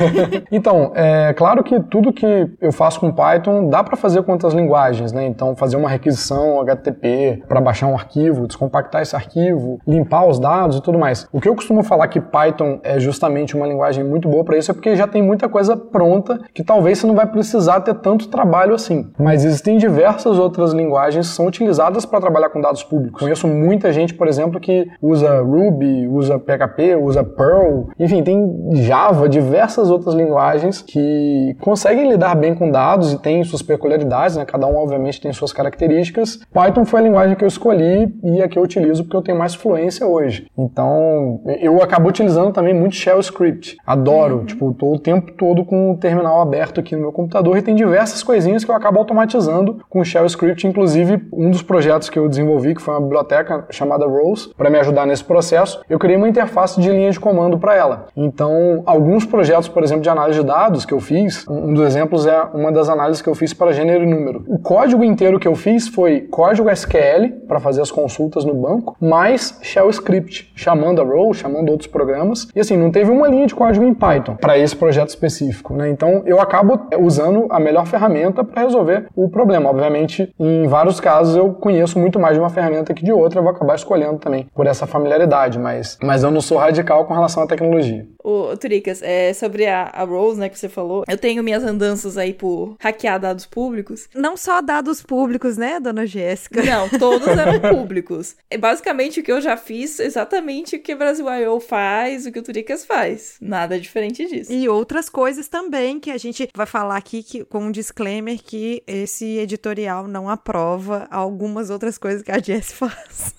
Então, é claro que tudo que eu faço com Python dá para fazer com outras linguagens, né? Então, fazer uma requisição HTTP para baixar um arquivo, descompactar esse arquivo, limpar os dados e tudo mais. O que eu costumo falar que Python é justamente uma linguagem muito boa para isso é porque já tem muita coisa pronta que talvez você não vai precisar ter tanto trabalho assim. Mas existem diversas outras linguagens que são utilizadas para trabalhar com dados públicos. Conheço muita gente, por exemplo, que usa Ruby, usa PHP, usa Perl, enfim, tem Java, diversas outras linguagens que conseguem lidar bem com dados e têm suas peculiaridades, né? Cada um, obviamente, tem suas características. Python foi a linguagem que eu escolhi e a que eu utilizo porque eu tenho mais fluência hoje. Então, eu acabo utilizando também muito Shell Script. Adoro, uhum. tipo, tô o tempo todo com o terminal aberto aqui no meu computador e tem diversas coisinhas que eu acabo automatizando com Shell Script, inclusive um dos projetos que eu desenvolvi, que foi uma biblioteca chamada Rose, para me ajudar nesse processo, eu criei uma interface de linha de comando para ela. Então, alguns projetos, por exemplo, de análise de dados que eu fiz, um dos exemplos é uma das análises que eu fiz para gênero e número. O código inteiro que eu fiz foi código SQL para fazer as consultas no banco, mais Shell Script, chamando a Rose, chamando outros programas. E assim, não teve uma linha de código em Python para esse projeto específico. Né? Então, eu acabo usando a melhor ferramenta para resolver o problema. Obviamente, em vários casos, eu conheço muito mais de uma ferramenta que de outra, eu vou acabar escolhendo também por essa familiaridade, mas, mas eu não sou radical com relação à tecnologia. Ô, Tricas, é, sobre a, a Rose, né, que você falou, eu tenho minhas andanças aí por hackear dados públicos. Não só dados públicos, né, dona Jéssica? Não, todos eram públicos. É basicamente o que eu já fiz, exatamente o que o Brasil I.O. faz, o que o Tricas faz. Nada diferente disso. E outras coisas também que a gente vai falar aqui que, com um disclaimer que esse editorial não aprova algumas outras coisas que a Jess faz.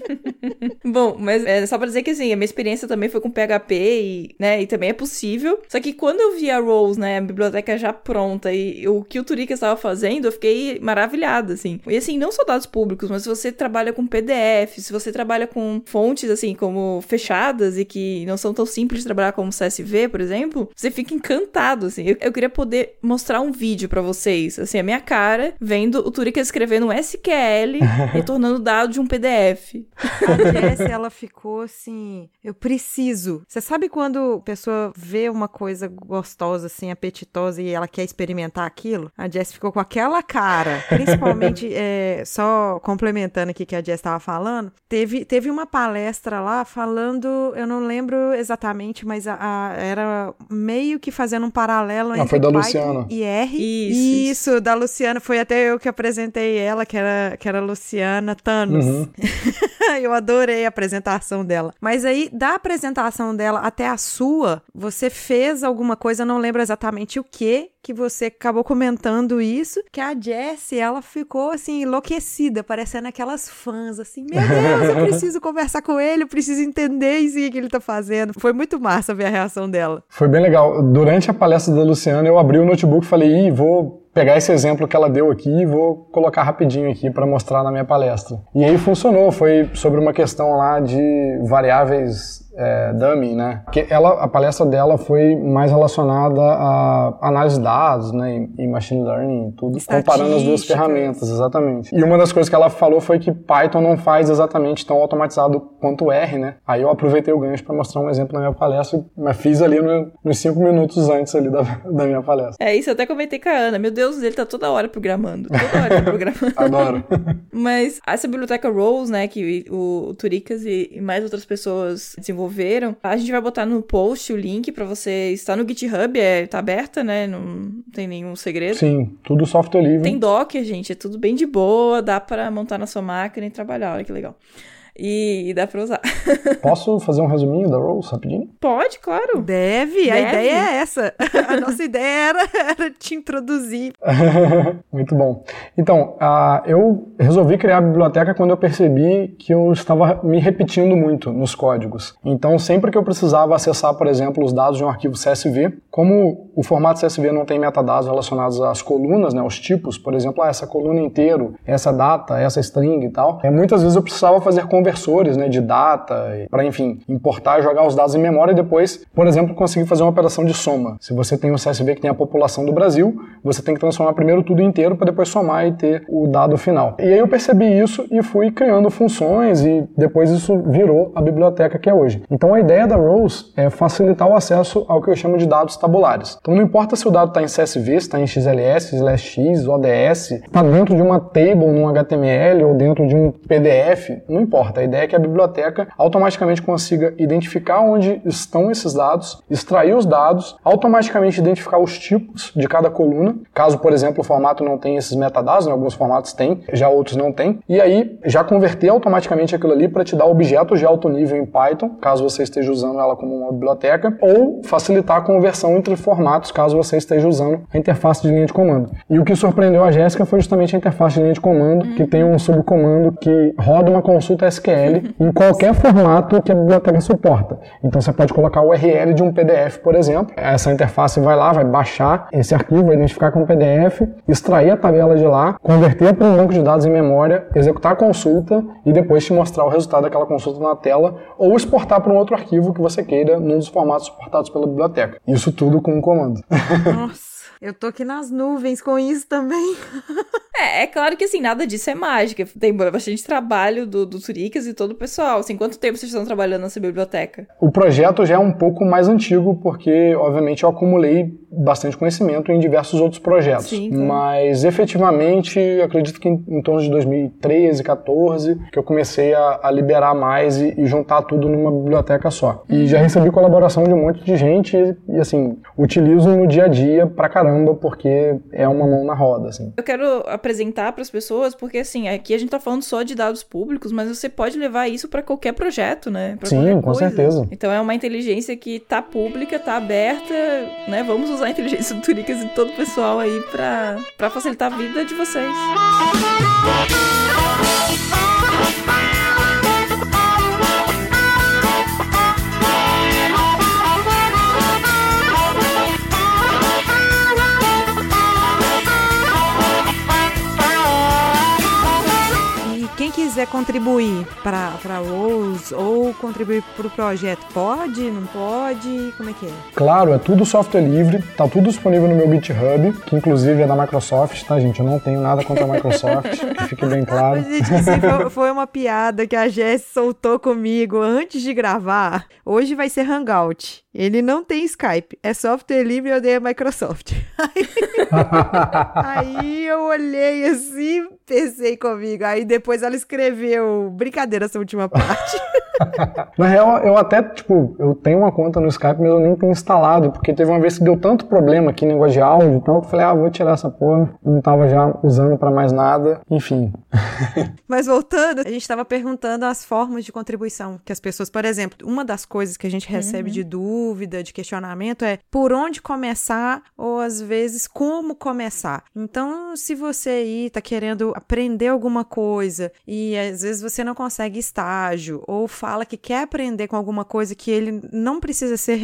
Bom, mas é só pra dizer que assim, a minha experiência também foi com PHP e, né, e também é possível. Só que quando eu vi a Rose, né, a biblioteca já pronta e o que o Turika estava fazendo, eu fiquei maravilhada, assim. E assim, não só dados públicos, mas se você trabalha com PDF, se você trabalha com fontes, assim, como fechadas e que não são tão simples de trabalhar como CSV, por exemplo, você fica encantado, assim. Eu, eu queria poder mostrar um vídeo para vocês, assim, a minha cara vendo o Turika escrevendo um SQL retornando dado de um PDF. A Jess, ela ficou assim, eu preciso. Você sabe quando a pessoa vê uma coisa gostosa, assim, apetitosa e ela quer experimentar aquilo? A Jess ficou com aquela cara. Principalmente, é, só complementando aqui que a Jess estava falando, teve, teve uma palestra lá falando, eu não lembro exatamente, mas a, a, era meio que fazendo um paralelo ah, entre foi da Python Luciana. e R. Isso, isso, isso, da Luciana. Foi até eu que apresentei ela, que era, que era Luciana Thanos. Uhum. eu adorei a apresentação dela. Mas aí, da apresentação dela até a sua, você fez alguma coisa, não lembro exatamente o que, que você acabou comentando isso, que a Jessie, ela ficou assim, enlouquecida, parecendo aquelas fãs, assim, meu Deus, eu preciso conversar com ele, eu preciso entender isso que ele tá fazendo. Foi muito massa ver a reação dela. Foi bem legal. Durante a palestra da Luciana, eu abri o notebook e falei, ih, vou pegar esse exemplo que ela deu aqui e vou colocar rapidinho aqui para mostrar na minha palestra. E aí funcionou, foi sobre uma questão lá de variáveis é, dummy, né? Que ela, a palestra dela foi mais relacionada a análise de dados, né, e machine learning, tudo, comparando as duas ferramentas, exatamente. E uma das coisas que ela falou foi que Python não faz exatamente tão automatizado quanto R, né? Aí eu aproveitei o gancho para mostrar um exemplo na minha palestra, mas fiz ali no, nos cinco minutos antes ali da, da minha palestra. É isso, eu até comentei com a Ana. Meu Deus, ele tá toda hora programando, toda hora tá programando. Adoro. mas essa biblioteca Rose, né, que o, o Turicas e, e mais outras pessoas desenvolveram desenvolveram. A gente vai botar no post o link para você estar no GitHub, é, tá aberta, né? Não tem nenhum segredo. Sim, tudo software livre. Tem Docker, gente, é tudo bem de boa, dá para montar na sua máquina e trabalhar, olha que legal e, e dá pra usar. Posso fazer um resuminho da Rose rapidinho? Pode, claro. Deve, Deve. a ideia é essa. A nossa ideia era, era te introduzir. Muito bom. Então, uh, eu resolvi criar a biblioteca quando eu percebi que eu estava me repetindo muito nos códigos. Então, sempre que eu precisava acessar, por exemplo, os dados de um arquivo CSV, como o formato CSV não tem metadados relacionados às colunas, né, os tipos, por exemplo, ah, essa coluna inteiro, essa data, essa string e tal, é, muitas vezes eu precisava fazer conversores né, de data, para, enfim, importar e jogar os dados em memória e depois, por exemplo, conseguir fazer uma operação de soma. Se você tem um CSV que tem a população do Brasil, você tem que transformar primeiro tudo inteiro para depois somar e ter o dado final. E aí eu percebi isso e fui criando funções e depois isso virou a biblioteca que é hoje. Então a ideia da Rose é facilitar o acesso ao que eu chamo de dados tabulares. Então não importa se o dado está em CSV, está em XLS, X, ODS, está dentro de uma table num HTML ou dentro de um PDF, não importa. A ideia é que a biblioteca automaticamente consiga identificar onde estão esses dados, extrair os dados, automaticamente identificar os tipos de cada coluna, caso, por exemplo, o formato não tenha esses metadados, né? alguns formatos têm, já outros não têm, e aí já converter automaticamente aquilo ali para te dar objetos de alto nível em Python, caso você esteja usando ela como uma biblioteca, ou facilitar a conversão entre formatos, caso você esteja usando a interface de linha de comando. E o que surpreendeu a Jéssica foi justamente a interface de linha de comando, que tem um subcomando que roda uma consulta SQL em qualquer formato que a biblioteca suporta. Então você pode colocar o URL de um PDF, por exemplo. Essa interface vai lá, vai baixar esse arquivo, vai identificar como PDF, extrair a tabela de lá, converter para um banco de dados em memória, executar a consulta e depois te mostrar o resultado daquela consulta na tela ou exportar para um outro arquivo que você queira num dos formatos suportados pela biblioteca. Isso tudo com um comando. Nossa. Eu tô aqui nas nuvens com isso também. é, é claro que assim, nada disso é mágica. Tem bastante trabalho do, do Turicas e todo o pessoal. Assim, quanto tempo vocês estão trabalhando nessa biblioteca? O projeto já é um pouco mais antigo, porque, obviamente, eu acumulei bastante conhecimento em diversos outros projetos. Sim, tá. Mas, efetivamente, acredito que em, em, torno de 2013, 14, que eu comecei a, a liberar mais e, e, juntar tudo numa biblioteca só. E já recebi colaboração de um monte de gente e, e assim, utilizo no dia a dia pra caramba caramba, porque é uma mão na roda, assim. Eu quero apresentar para as pessoas, porque assim, aqui a gente tá falando só de dados públicos, mas você pode levar isso para qualquer projeto, né? Pra Sim, com certeza. Então é uma inteligência que tá pública, tá aberta, né? Vamos usar a inteligência do Turicas e todo o pessoal aí para facilitar a vida de vocês. Quiser contribuir para a Rose ou contribuir para o projeto, pode? Não pode? Como é que é? Claro, é tudo software livre, tá tudo disponível no meu GitHub, que inclusive é da Microsoft, tá, gente? Eu não tenho nada contra a Microsoft, que fique bem claro. Mas, gente, assim, foi uma piada que a Jess soltou comigo antes de gravar. Hoje vai ser Hangout. Ele não tem Skype, é software livre e eu odeio a Microsoft. Aí, eu olhei assim, pensei comigo. Aí depois ela escreveu, brincadeira essa última parte. Na real, eu até, tipo, eu tenho uma conta no Skype, mas eu nem tenho instalado, porque teve uma vez que deu tanto problema aqui, negócio de áudio, então eu falei, ah, vou tirar essa porra. Não tava já usando para mais nada, enfim. mas voltando, a gente tava perguntando as formas de contribuição que as pessoas, por exemplo, uma das coisas que a gente recebe uhum. de dúvida dúvida, de questionamento é por onde começar ou às vezes como começar. Então, se você aí está querendo aprender alguma coisa e às vezes você não consegue estágio ou fala que quer aprender com alguma coisa que ele não precisa ser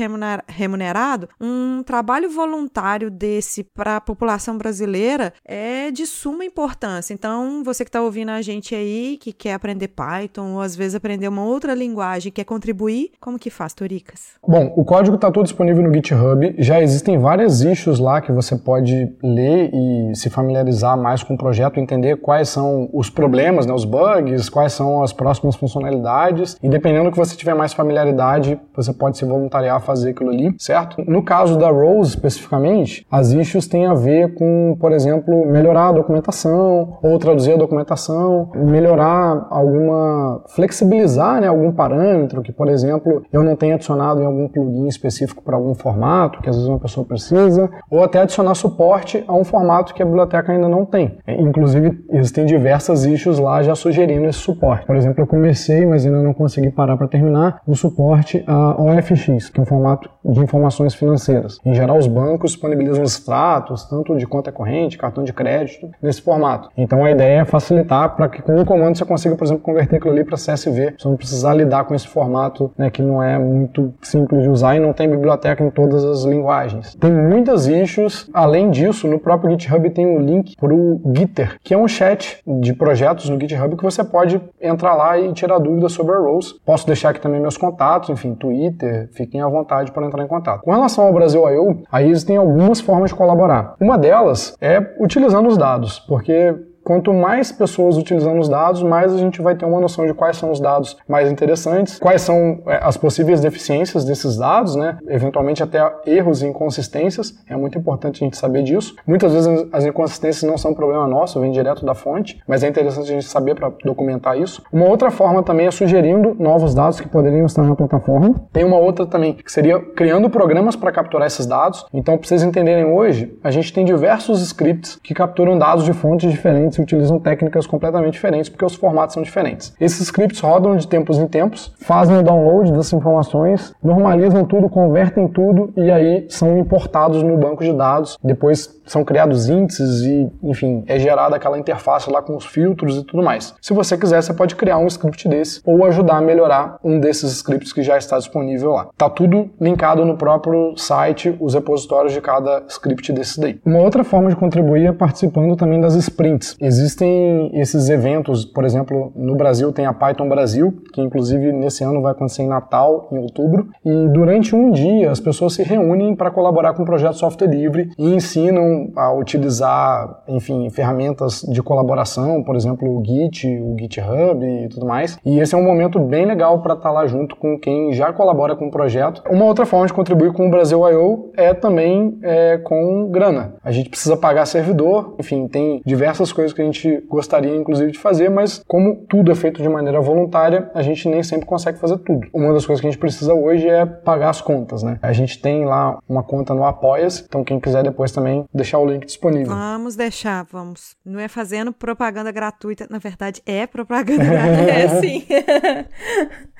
remunerado, um trabalho voluntário desse para a população brasileira é de suma importância. Então, você que está ouvindo a gente aí, que quer aprender Python ou às vezes aprender uma outra linguagem, quer contribuir, como que faz, Toricas? Bom, o código está todo disponível no GitHub. Já existem várias issues lá que você pode ler e se familiarizar mais com o projeto, entender quais são os problemas, né, os bugs, quais são as próximas funcionalidades. E dependendo do que você tiver mais familiaridade, você pode se voluntariar a fazer aquilo ali, certo? No caso da Rose especificamente, as issues têm a ver com, por exemplo, melhorar a documentação ou traduzir a documentação, melhorar alguma flexibilizar, né, algum parâmetro que, por exemplo, eu não tenha adicionado em algum plugin específico para algum formato que às vezes uma pessoa precisa, ou até adicionar suporte a um formato que a biblioteca ainda não tem. Inclusive, existem diversas issues lá já sugerindo esse suporte. Por exemplo, eu comecei, mas ainda não consegui parar para terminar, o suporte a OFX, que é um formato de informações financeiras. Em geral, os bancos disponibilizam extratos, tanto de conta corrente, cartão de crédito, nesse formato. Então a ideia é facilitar para que com um comando você consiga, por exemplo, converter aquilo ali para CSV, você não precisar lidar com esse formato né, que não é muito simples de usar e não tem biblioteca em todas as linguagens. Tem muitas issues, além disso, no próprio GitHub tem um link para o Gitter, que é um chat de projetos no GitHub que você pode entrar lá e tirar dúvidas sobre a Rose. Posso deixar aqui também meus contatos, enfim, Twitter, fiquem à vontade para entrar em contato. Com relação ao Brasil I.O., aí existem algumas formas de colaborar. Uma delas é utilizando os dados, porque Quanto mais pessoas utilizando os dados, mais a gente vai ter uma noção de quais são os dados mais interessantes, quais são é, as possíveis deficiências desses dados, né? Eventualmente até erros e inconsistências. É muito importante a gente saber disso. Muitas vezes as inconsistências não são problema nosso, vem direto da fonte, mas é interessante a gente saber para documentar isso. Uma outra forma também é sugerindo novos dados que poderiam estar na plataforma. Tem uma outra também que seria criando programas para capturar esses dados. Então, para vocês entenderem hoje, a gente tem diversos scripts que capturam dados de fontes diferentes utilizam técnicas completamente diferentes porque os formatos são diferentes. Esses scripts rodam de tempos em tempos, fazem o download dessas informações, normalizam tudo, convertem tudo e aí são importados no banco de dados. Depois são criados índices e, enfim, é gerada aquela interface lá com os filtros e tudo mais. Se você quiser, você pode criar um script desse ou ajudar a melhorar um desses scripts que já está disponível lá. Tá tudo linkado no próprio site, os repositórios de cada script desse daí. Uma outra forma de contribuir é participando também das sprints. Existem esses eventos, por exemplo, no Brasil tem a Python Brasil, que inclusive nesse ano vai acontecer em Natal, em outubro, e durante um dia as pessoas se reúnem para colaborar com o projeto software livre e ensinam a utilizar, enfim, ferramentas de colaboração, por exemplo, o Git, o GitHub e tudo mais. E esse é um momento bem legal para estar tá lá junto com quem já colabora com o projeto. Uma outra forma de contribuir com o Brasil I.O. é também é, com grana. A gente precisa pagar servidor, enfim, tem diversas coisas coisa que a gente gostaria, inclusive, de fazer, mas como tudo é feito de maneira voluntária, a gente nem sempre consegue fazer tudo. Uma das coisas que a gente precisa hoje é pagar as contas, né? A gente tem lá uma conta no Apoia-se, então quem quiser depois também deixar o link disponível. Vamos deixar, vamos. Não é fazendo propaganda gratuita, na verdade é propaganda gratuita. é sim.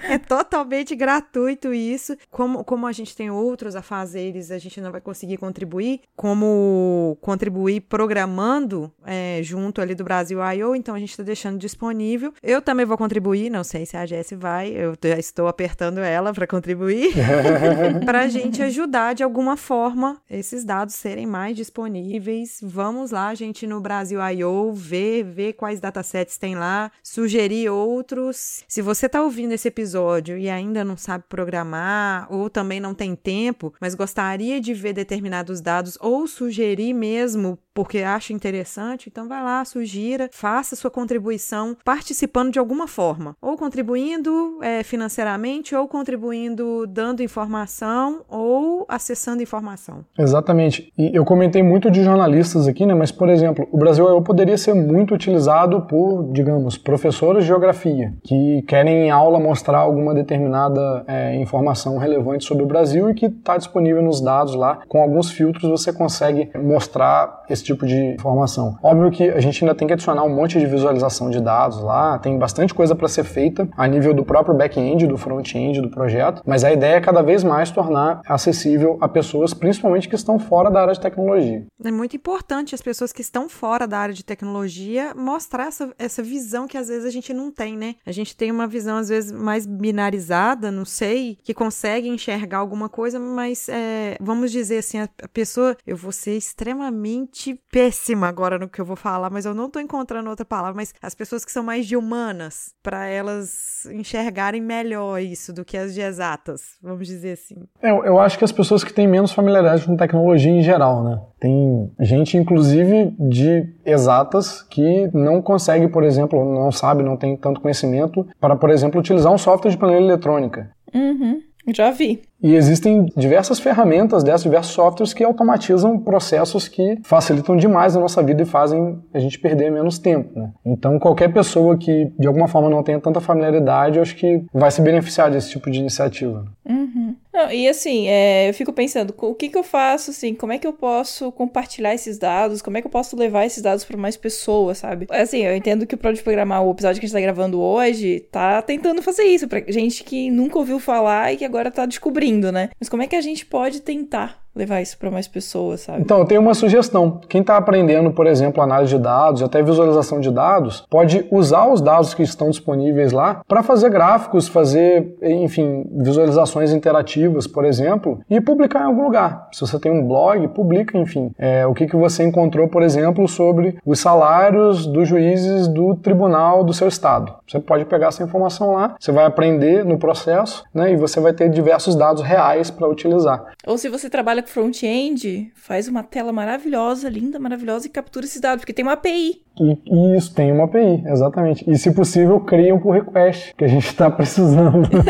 é totalmente gratuito isso. Como, como a gente tem outros afazeres, a gente não vai conseguir contribuir. Como contribuir programando é, junto ali do Brasil I.O., então a gente está deixando disponível. Eu também vou contribuir, não sei se a Jess vai, eu já estou apertando ela para contribuir, para a gente ajudar de alguma forma esses dados serem mais disponíveis. Vamos lá, gente, no Brasil I.O., ver, ver quais datasets tem lá, sugerir outros. Se você está ouvindo esse episódio e ainda não sabe programar, ou também não tem tempo, mas gostaria de ver determinados dados, ou sugerir mesmo porque acha interessante, então vai lá, sugira, faça sua contribuição participando de alguma forma, ou contribuindo é, financeiramente, ou contribuindo dando informação, ou acessando informação. Exatamente. E eu comentei muito de jornalistas aqui, né? Mas, por exemplo, o Brasil eu poderia ser muito utilizado por, digamos, professores de geografia que querem em aula mostrar alguma determinada é, informação relevante sobre o Brasil e que está disponível nos dados lá. Com alguns filtros você consegue mostrar esse tipo de informação. Óbvio que a gente ainda tem que adicionar um monte de visualização de dados lá, tem bastante coisa para ser feita a nível do próprio back-end, do front-end do projeto, mas a ideia é cada vez mais tornar acessível a pessoas, principalmente que estão fora da área de tecnologia. É muito importante as pessoas que estão fora da área de tecnologia mostrar essa, essa visão que às vezes a gente não tem, né? A gente tem uma visão às vezes mais binarizada, não sei, que consegue enxergar alguma coisa, mas é, vamos dizer assim, a pessoa, eu vou ser extremamente péssima agora no que eu vou falar, mas eu não tô encontrando outra palavra, mas as pessoas que são mais de humanas, para elas enxergarem melhor isso do que as de exatas, vamos dizer assim. Eu, eu acho que as pessoas que têm menos familiaridade com tecnologia em geral, né? Tem gente, inclusive, de exatas que não consegue, por exemplo, não sabe, não tem tanto conhecimento para, por exemplo, utilizar um software de planilha eletrônica. Uhum. Já vi. E existem diversas ferramentas dessas, diversos softwares que automatizam processos que facilitam demais a nossa vida e fazem a gente perder menos tempo. Né? Então, qualquer pessoa que de alguma forma não tenha tanta familiaridade, eu acho que vai se beneficiar desse tipo de iniciativa. Uhum. Não, e assim, é, eu fico pensando, o que que eu faço, assim, como é que eu posso compartilhar esses dados, como é que eu posso levar esses dados para mais pessoas, sabe? Assim, eu entendo que o Pode Programar, o episódio que a gente tá gravando hoje, tá tentando fazer isso pra gente que nunca ouviu falar e que agora tá descobrindo, né? Mas como é que a gente pode tentar levar isso para mais pessoas, sabe? Então, eu tenho uma sugestão. Quem está aprendendo, por exemplo, análise de dados, até visualização de dados, pode usar os dados que estão disponíveis lá para fazer gráficos, fazer, enfim, visualizações interativas, por exemplo, e publicar em algum lugar. Se você tem um blog, publica, enfim, é, o que, que você encontrou, por exemplo, sobre os salários dos juízes do tribunal do seu estado. Você pode pegar essa informação lá, você vai aprender no processo, né, e você vai ter diversos dados reais para utilizar. Ou se você trabalha com front-end, faz uma tela maravilhosa, linda, maravilhosa e captura esses dados, porque tem uma API. E, isso, tem uma API, exatamente. E se possível, cria um pull request, que a gente está precisando.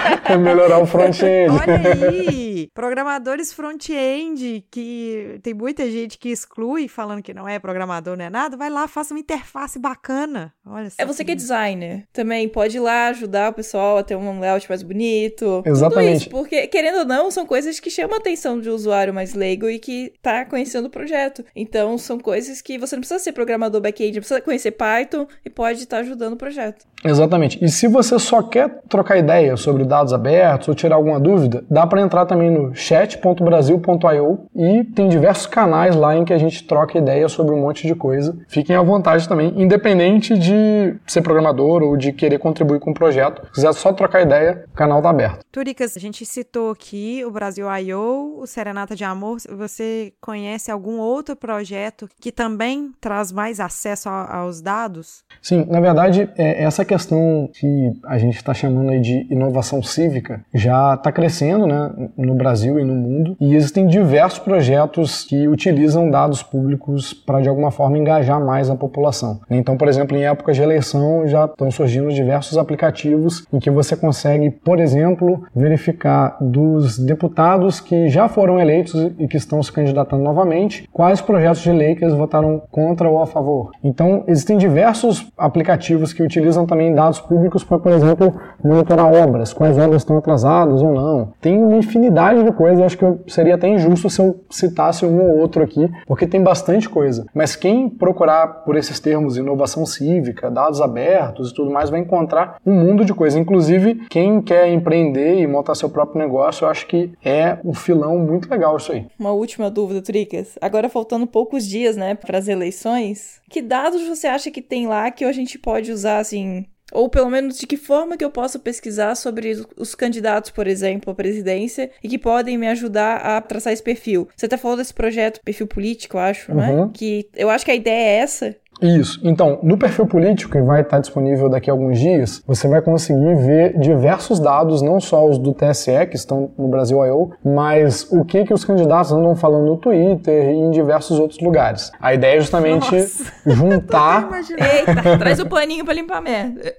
é melhorar o front-end. Olha aí! Programadores front-end, que tem muita gente que exclui, falando que não é programador, não é nada, vai lá, faça uma interface bacana. Olha É você que é designer. Também pode ir lá ajudar o pessoal a ter um layout mais bonito. Exatamente. Tudo isso, porque, querendo ou não, são coisas que chamam a atenção de um usuário mais leigo e que tá conhecendo o projeto. Então, são coisas que você não precisa ser programador back-end, precisa conhecer Python e pode estar tá ajudando o projeto. Exatamente. E se você só quer trocar ideia sobre dados abertos ou tirar alguma dúvida, dá para entrar também no chat.brasil.io e tem diversos canais lá em que a gente troca ideia sobre um monte de coisa. Fiquem à vontade também, independente de ser programador ou de querer contribuir com o projeto. Se quiser só trocar ideia, o canal tá aberto. Turicas, a gente citou aqui o Brasil I.O., o Serenata de Amor. Você conhece algum outro projeto que também traz mais acesso a, aos dados? Sim, na verdade, é, essa questão que a gente está chamando aí de inovação cívica já está crescendo né, no Brasil e no mundo, e existem diversos projetos que utilizam dados públicos para, de alguma forma, engajar mais a população. Então, por exemplo, em épocas de eleição já estão surgindo diversos aplicativos em que você consegue, por exemplo, verificar dos deputados que já foram eleitos e que estão se candidatando novamente, quais projetos de lei que eles votaram contra ou a favor. Então, existem diversos aplicativos que utilizam também dados públicos para, por exemplo, monitorar obras, quais obras estão atrasadas ou não. Tem uma infinidade de coisas, acho que seria até injusto se eu citasse um ou outro aqui, porque tem bastante coisa. Mas quem procurar por esses termos inovação cívica, dados abertos e tudo mais, vai encontrar um mundo de coisa. Inclusive, quem quer empreender e montar seu próprio negócio, eu acho que é um filão muito legal isso aí. Uma última dúvida, Tricas. Agora faltando poucos dias, né, para as eleições, que dados você acha que tem lá que a gente pode usar assim ou pelo menos de que forma que eu posso pesquisar sobre os candidatos, por exemplo, à presidência e que podem me ajudar a traçar esse perfil. Você até falou desse projeto, perfil político, eu acho, uhum. né? Que eu acho que a ideia é essa, isso. Então, no perfil político, que vai estar disponível daqui a alguns dias, você vai conseguir ver diversos dados, não só os do TSE, que estão no Brasil I.O., mas o que, que os candidatos andam falando no Twitter e em diversos outros lugares. A ideia é justamente Nossa, juntar. Eita, traz o paninho para limpar a merda.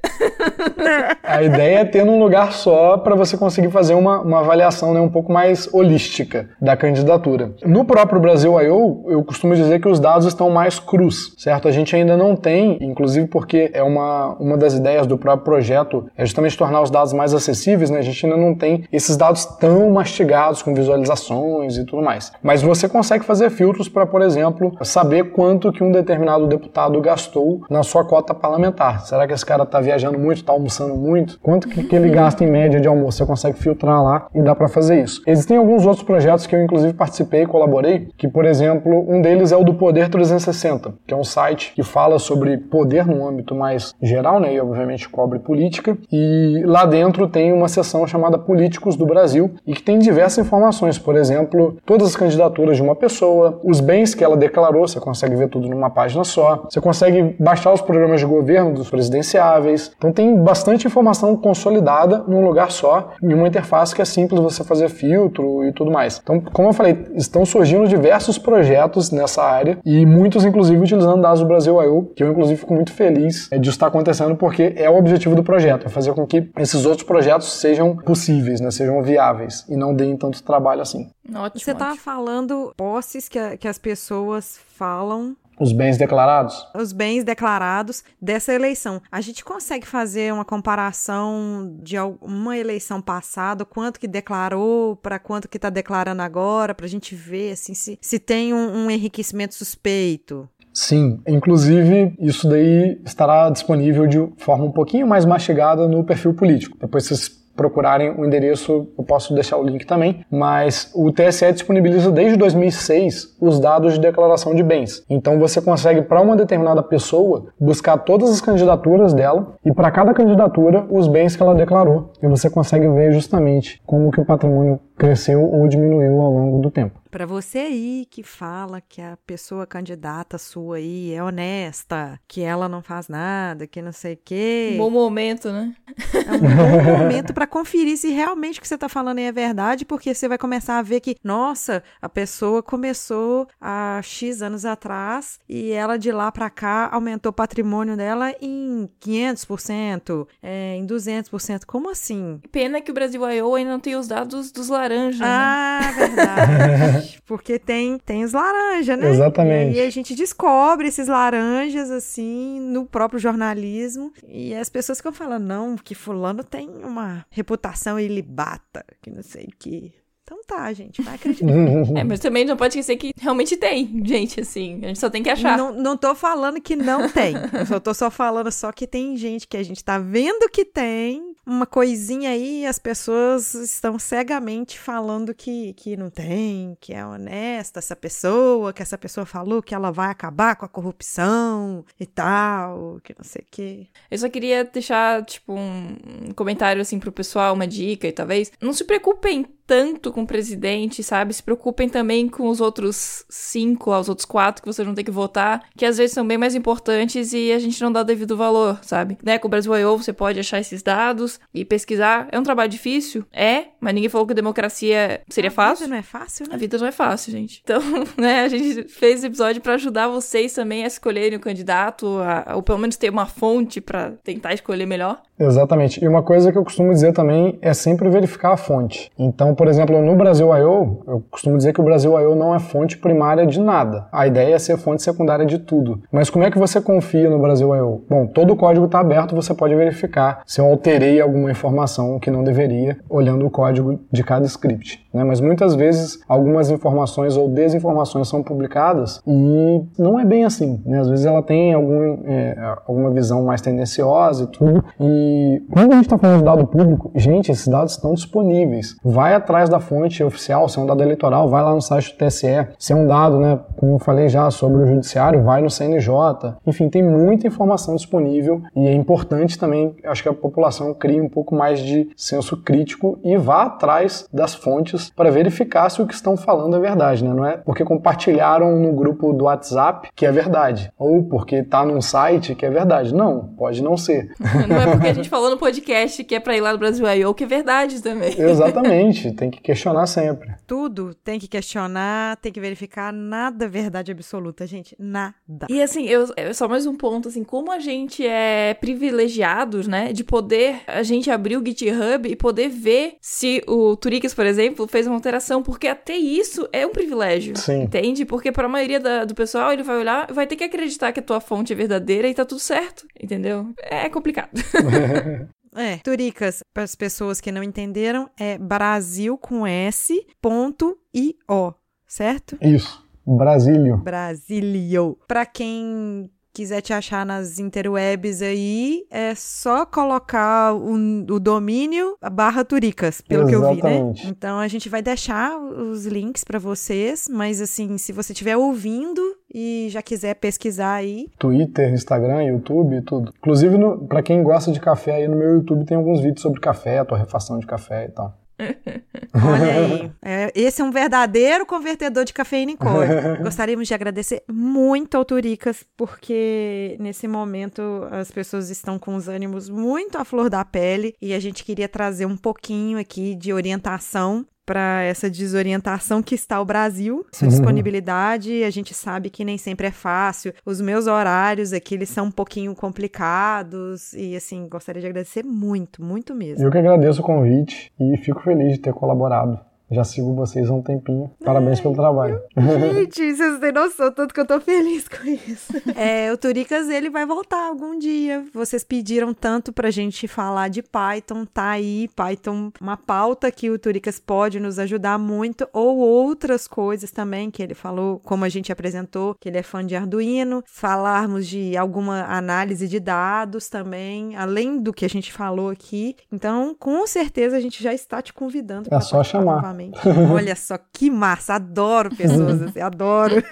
a ideia é ter num lugar só para você conseguir fazer uma, uma avaliação né, um pouco mais holística da candidatura. No próprio Brasil I.O., eu costumo dizer que os dados estão mais crus, certo? A gente gente ainda não tem, inclusive porque é uma, uma das ideias do próprio projeto, é justamente tornar os dados mais acessíveis, né? A gente ainda não tem esses dados tão mastigados com visualizações e tudo mais. Mas você consegue fazer filtros para, por exemplo, saber quanto que um determinado deputado gastou na sua cota parlamentar. Será que esse cara está viajando muito, está almoçando muito? Quanto que, que ele gasta em média de almoço? Você consegue filtrar lá e dá para fazer isso. Existem alguns outros projetos que eu inclusive participei e colaborei, que por exemplo, um deles é o do Poder 360, que é um site que fala sobre poder no âmbito mais geral, né, e obviamente cobre política. E lá dentro tem uma seção chamada Políticos do Brasil e que tem diversas informações, por exemplo, todas as candidaturas de uma pessoa, os bens que ela declarou, você consegue ver tudo numa página só. Você consegue baixar os programas de governo dos presidenciáveis. Então tem bastante informação consolidada num lugar só, em uma interface que é simples você fazer filtro e tudo mais. Então, como eu falei, estão surgindo diversos projetos nessa área e muitos inclusive utilizando dados do Brasil Brasil I.O., que eu inclusive fico muito feliz é, de estar acontecendo porque é o objetivo do projeto, é fazer com que esses outros projetos sejam possíveis, né, sejam viáveis e não deem tanto trabalho assim. Ótimo, Você estava falando posses que, a, que as pessoas falam Os bens declarados? Os bens declarados dessa eleição. A gente consegue fazer uma comparação de uma eleição passada, quanto que declarou para quanto que está declarando agora, para a gente ver assim, se, se tem um, um enriquecimento suspeito. Sim, inclusive isso daí estará disponível de forma um pouquinho mais mastigada no perfil político. Depois vocês procurarem o endereço, eu posso deixar o link também, mas o TSE disponibiliza desde 2006 os dados de declaração de bens. Então você consegue para uma determinada pessoa buscar todas as candidaturas dela e para cada candidatura os bens que ela declarou. E você consegue ver justamente como que o patrimônio cresceu ou diminuiu ao longo do tempo. Para você aí que fala que a pessoa candidata sua aí é honesta, que ela não faz nada, que não sei o quê. Bom momento, né? É um bom momento para conferir se realmente o que você tá falando aí é verdade, porque você vai começar a ver que, nossa, a pessoa começou há X anos atrás e ela de lá para cá aumentou o patrimônio dela em 500%, é, em 200%. Como assim? Pena que o Brasil I.O. ainda não tem os dados dos laranjas. Né? Ah, né? verdade. Porque tem, tem os laranjas, né? Exatamente. E aí a gente descobre esses laranjas, assim, no próprio jornalismo. E as pessoas ficam falando, não, que fulano tem uma reputação ilibata, que não sei o que. Então tá, gente, vai acreditar. é, mas também não pode esquecer que realmente tem, gente, assim. A gente só tem que achar. Não, não tô falando que não tem. Eu só tô só falando só que tem gente que a gente tá vendo que tem, uma coisinha aí, as pessoas estão cegamente falando que, que não tem, que é honesta essa pessoa, que essa pessoa falou que ela vai acabar com a corrupção e tal, que não sei o quê. Eu só queria deixar, tipo, um comentário assim pro pessoal, uma dica e talvez. Não se preocupem tanto com o presidente, sabe? Se preocupem também com os outros cinco, os outros quatro que vocês vão ter que votar, que às vezes são bem mais importantes e a gente não dá o devido valor, sabe? Né? Com o Brasil I.O. você pode achar esses dados e pesquisar. É um trabalho difícil? É, mas ninguém falou que a democracia seria a fácil. A vida não é fácil, né? A vida não é fácil, gente. Então, né, a gente fez esse episódio para ajudar vocês também a escolherem o candidato, a, ou pelo menos ter uma fonte para tentar escolher melhor. Exatamente. E uma coisa que eu costumo dizer também é sempre verificar a fonte. Então, por exemplo, no Brasil I.O., eu costumo dizer que o Brasil I.O. não é fonte primária de nada. A ideia é ser fonte secundária de tudo. Mas como é que você confia no Brasil I.O.? Bom, todo o código está aberto, você pode verificar se eu alterei alguma informação que não deveria, olhando o código de cada script. Né? Mas muitas vezes algumas informações ou desinformações são publicadas e não é bem assim. Né? Às vezes ela tem algum, é, alguma visão mais tendenciosa e tudo. E quando a gente está falando de dado público, gente, esses dados estão disponíveis. Vai atrás da fonte oficial, se é um dado eleitoral, vai lá no site do TSE. Se é um dado, né, como eu falei já sobre o judiciário, vai no CNJ. Enfim, tem muita informação disponível e é importante também, acho que a população crie um pouco mais de senso crítico e vá atrás das fontes para verificar se o que estão falando é verdade, né? Não é porque compartilharam no grupo do WhatsApp que é verdade, ou porque está num site que é verdade. Não, pode não ser. Não é porque a gente falou no podcast que é para ir lá no Brasil I.O. que é verdade também. Exatamente, tem que questionar sempre. Tudo tem que questionar, tem que verificar, nada é verdade absoluta, gente, nada. E assim, eu, eu só mais um ponto, assim, como a gente é privilegiados, né, de poder a gente abrir o GitHub e poder ver se o Turicas, por exemplo, fez uma alteração, porque até isso é um privilégio, Sim. entende? Porque para a maioria da, do pessoal, ele vai olhar, vai ter que acreditar que a tua fonte é verdadeira e tá tudo certo, entendeu? É complicado. É, Turicas, para as pessoas que não entenderam, é Brasil com S ponto I O, certo? Isso. Brasílio. Brasilio. Para quem quiser te achar nas interwebs aí, é só colocar o, o domínio barra Turicas, pelo Exatamente. que eu vi, né? Então a gente vai deixar os links para vocês, mas assim, se você estiver ouvindo e já quiser pesquisar aí. Twitter, Instagram, YouTube, tudo. Inclusive, para quem gosta de café, aí no meu YouTube tem alguns vídeos sobre café, torrefação de café e tal. Olha aí, é, esse é um verdadeiro convertedor de cafeína em cor. Gostaríamos de agradecer muito ao Turicas, porque nesse momento as pessoas estão com os ânimos muito à flor da pele e a gente queria trazer um pouquinho aqui de orientação para essa desorientação que está o Brasil, sua Uhum. disponibilidade, a gente sabe que nem sempre é fácil. Os meus horários aqui, eles são um pouquinho complicados e assim, gostaria de agradecer muito, muito mesmo. Eu que agradeço o convite e fico feliz de ter colaborado Já sigo vocês há um tempinho. Parabéns pelo trabalho. Gente, vocês têm noção tanto que eu tô feliz com isso. É, o Turicas, ele vai voltar algum dia. Vocês pediram tanto pra gente falar de Python, tá aí. Python, uma pauta que o Turicas pode nos ajudar muito, ou outras coisas também que ele falou, como a gente apresentou, que ele é fã de Arduino, falarmos de alguma análise de dados também, além do que a gente falou aqui. Então, com certeza a gente já está te convidando. É pra só chamar. novamente. Olha só que massa, adoro pessoas assim, adoro.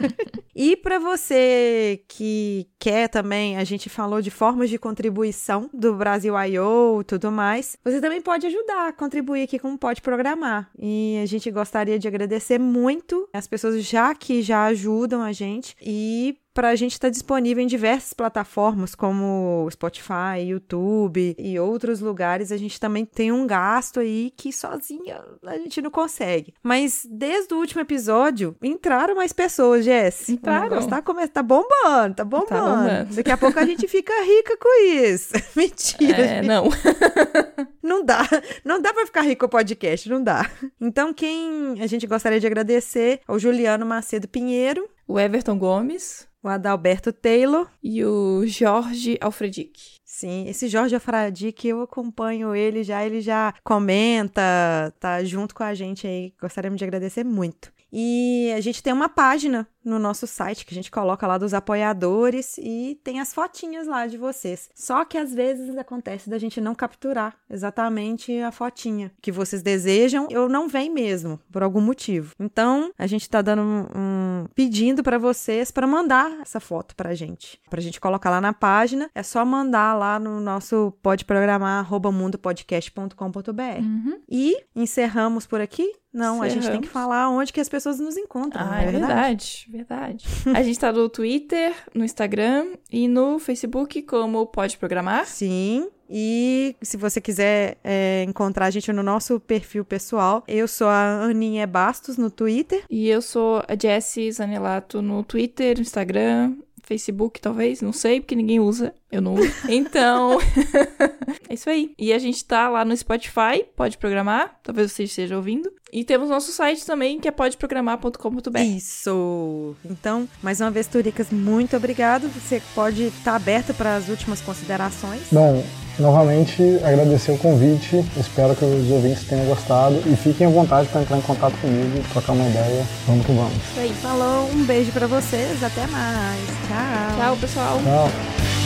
e para você que quer também, a gente falou de formas de contribuição do Brasil I.O. e tudo mais. Você também pode ajudar, contribuir aqui com Pode Programar. E a gente gostaria de agradecer muito as pessoas já que já ajudam a gente e para a gente estar disponível em diversas plataformas como Spotify, YouTube e outros lugares. A gente também tem um gasto aí que sozinha a gente não consegue. Mas desde o último episódio entraram mais pessoas, Jess. Entraram. Tá, come... tá bombando, tá bombando. Tá bombando. Daqui a pouco a gente fica rica com isso. Mentira. É, não. Não dá. Não dá pra ficar rico com o podcast, não dá. Então, quem a gente gostaria de agradecer é o Juliano Macedo Pinheiro, O Everton Gomes o Adalberto Taylor. e o Jorge Alfredic. Sim, esse Jorge Afradic, eu acompanho ele já, ele já comenta, tá junto com a gente aí. Gostaríamos de agradecer muito. E a gente tem uma página no nosso site que a gente coloca lá dos apoiadores e tem as fotinhas lá de vocês. Só que às vezes acontece da gente não capturar exatamente a fotinha que vocês desejam, ou não vem mesmo, por algum motivo. Então, a gente tá dando um, um pedindo para vocês para mandar essa foto pra gente. Pra gente colocar lá na página, é só mandar lá no nosso pode programar mundopodcast.com.br. E encerramos por aqui? Não, a gente tem que falar onde que as pessoas nos encontram, não Ah, é verdade? verdade, verdade. A gente tá no Twitter, no Instagram e no Facebook como Pode Programar. Sim. E se você quiser é, encontrar a gente no nosso perfil pessoal, eu sou a Aninha Bastos no Twitter. E eu sou a Jessie Zanelato no Twitter, no Instagram, Facebook, talvez, não sei, porque ninguém usa. Eu não uso. Então, é isso aí. E a gente tá lá no Spotify, pode programar, talvez você esteja ouvindo. E temos nosso site também, que é podeprogramar.com.br. Isso! Então, mais uma vez, Turicas, muito obrigado. Você pode estar aberto para as últimas considerações. Bom, novamente agradecer o convite. Espero que os ouvintes tenham gostado e fiquem à vontade para entrar em contato comigo, trocar uma ideia. Vamos que vamos. Isso aí. Falou, um beijo para vocês, até mais. Tchau. Tchau, pessoal. Tchau.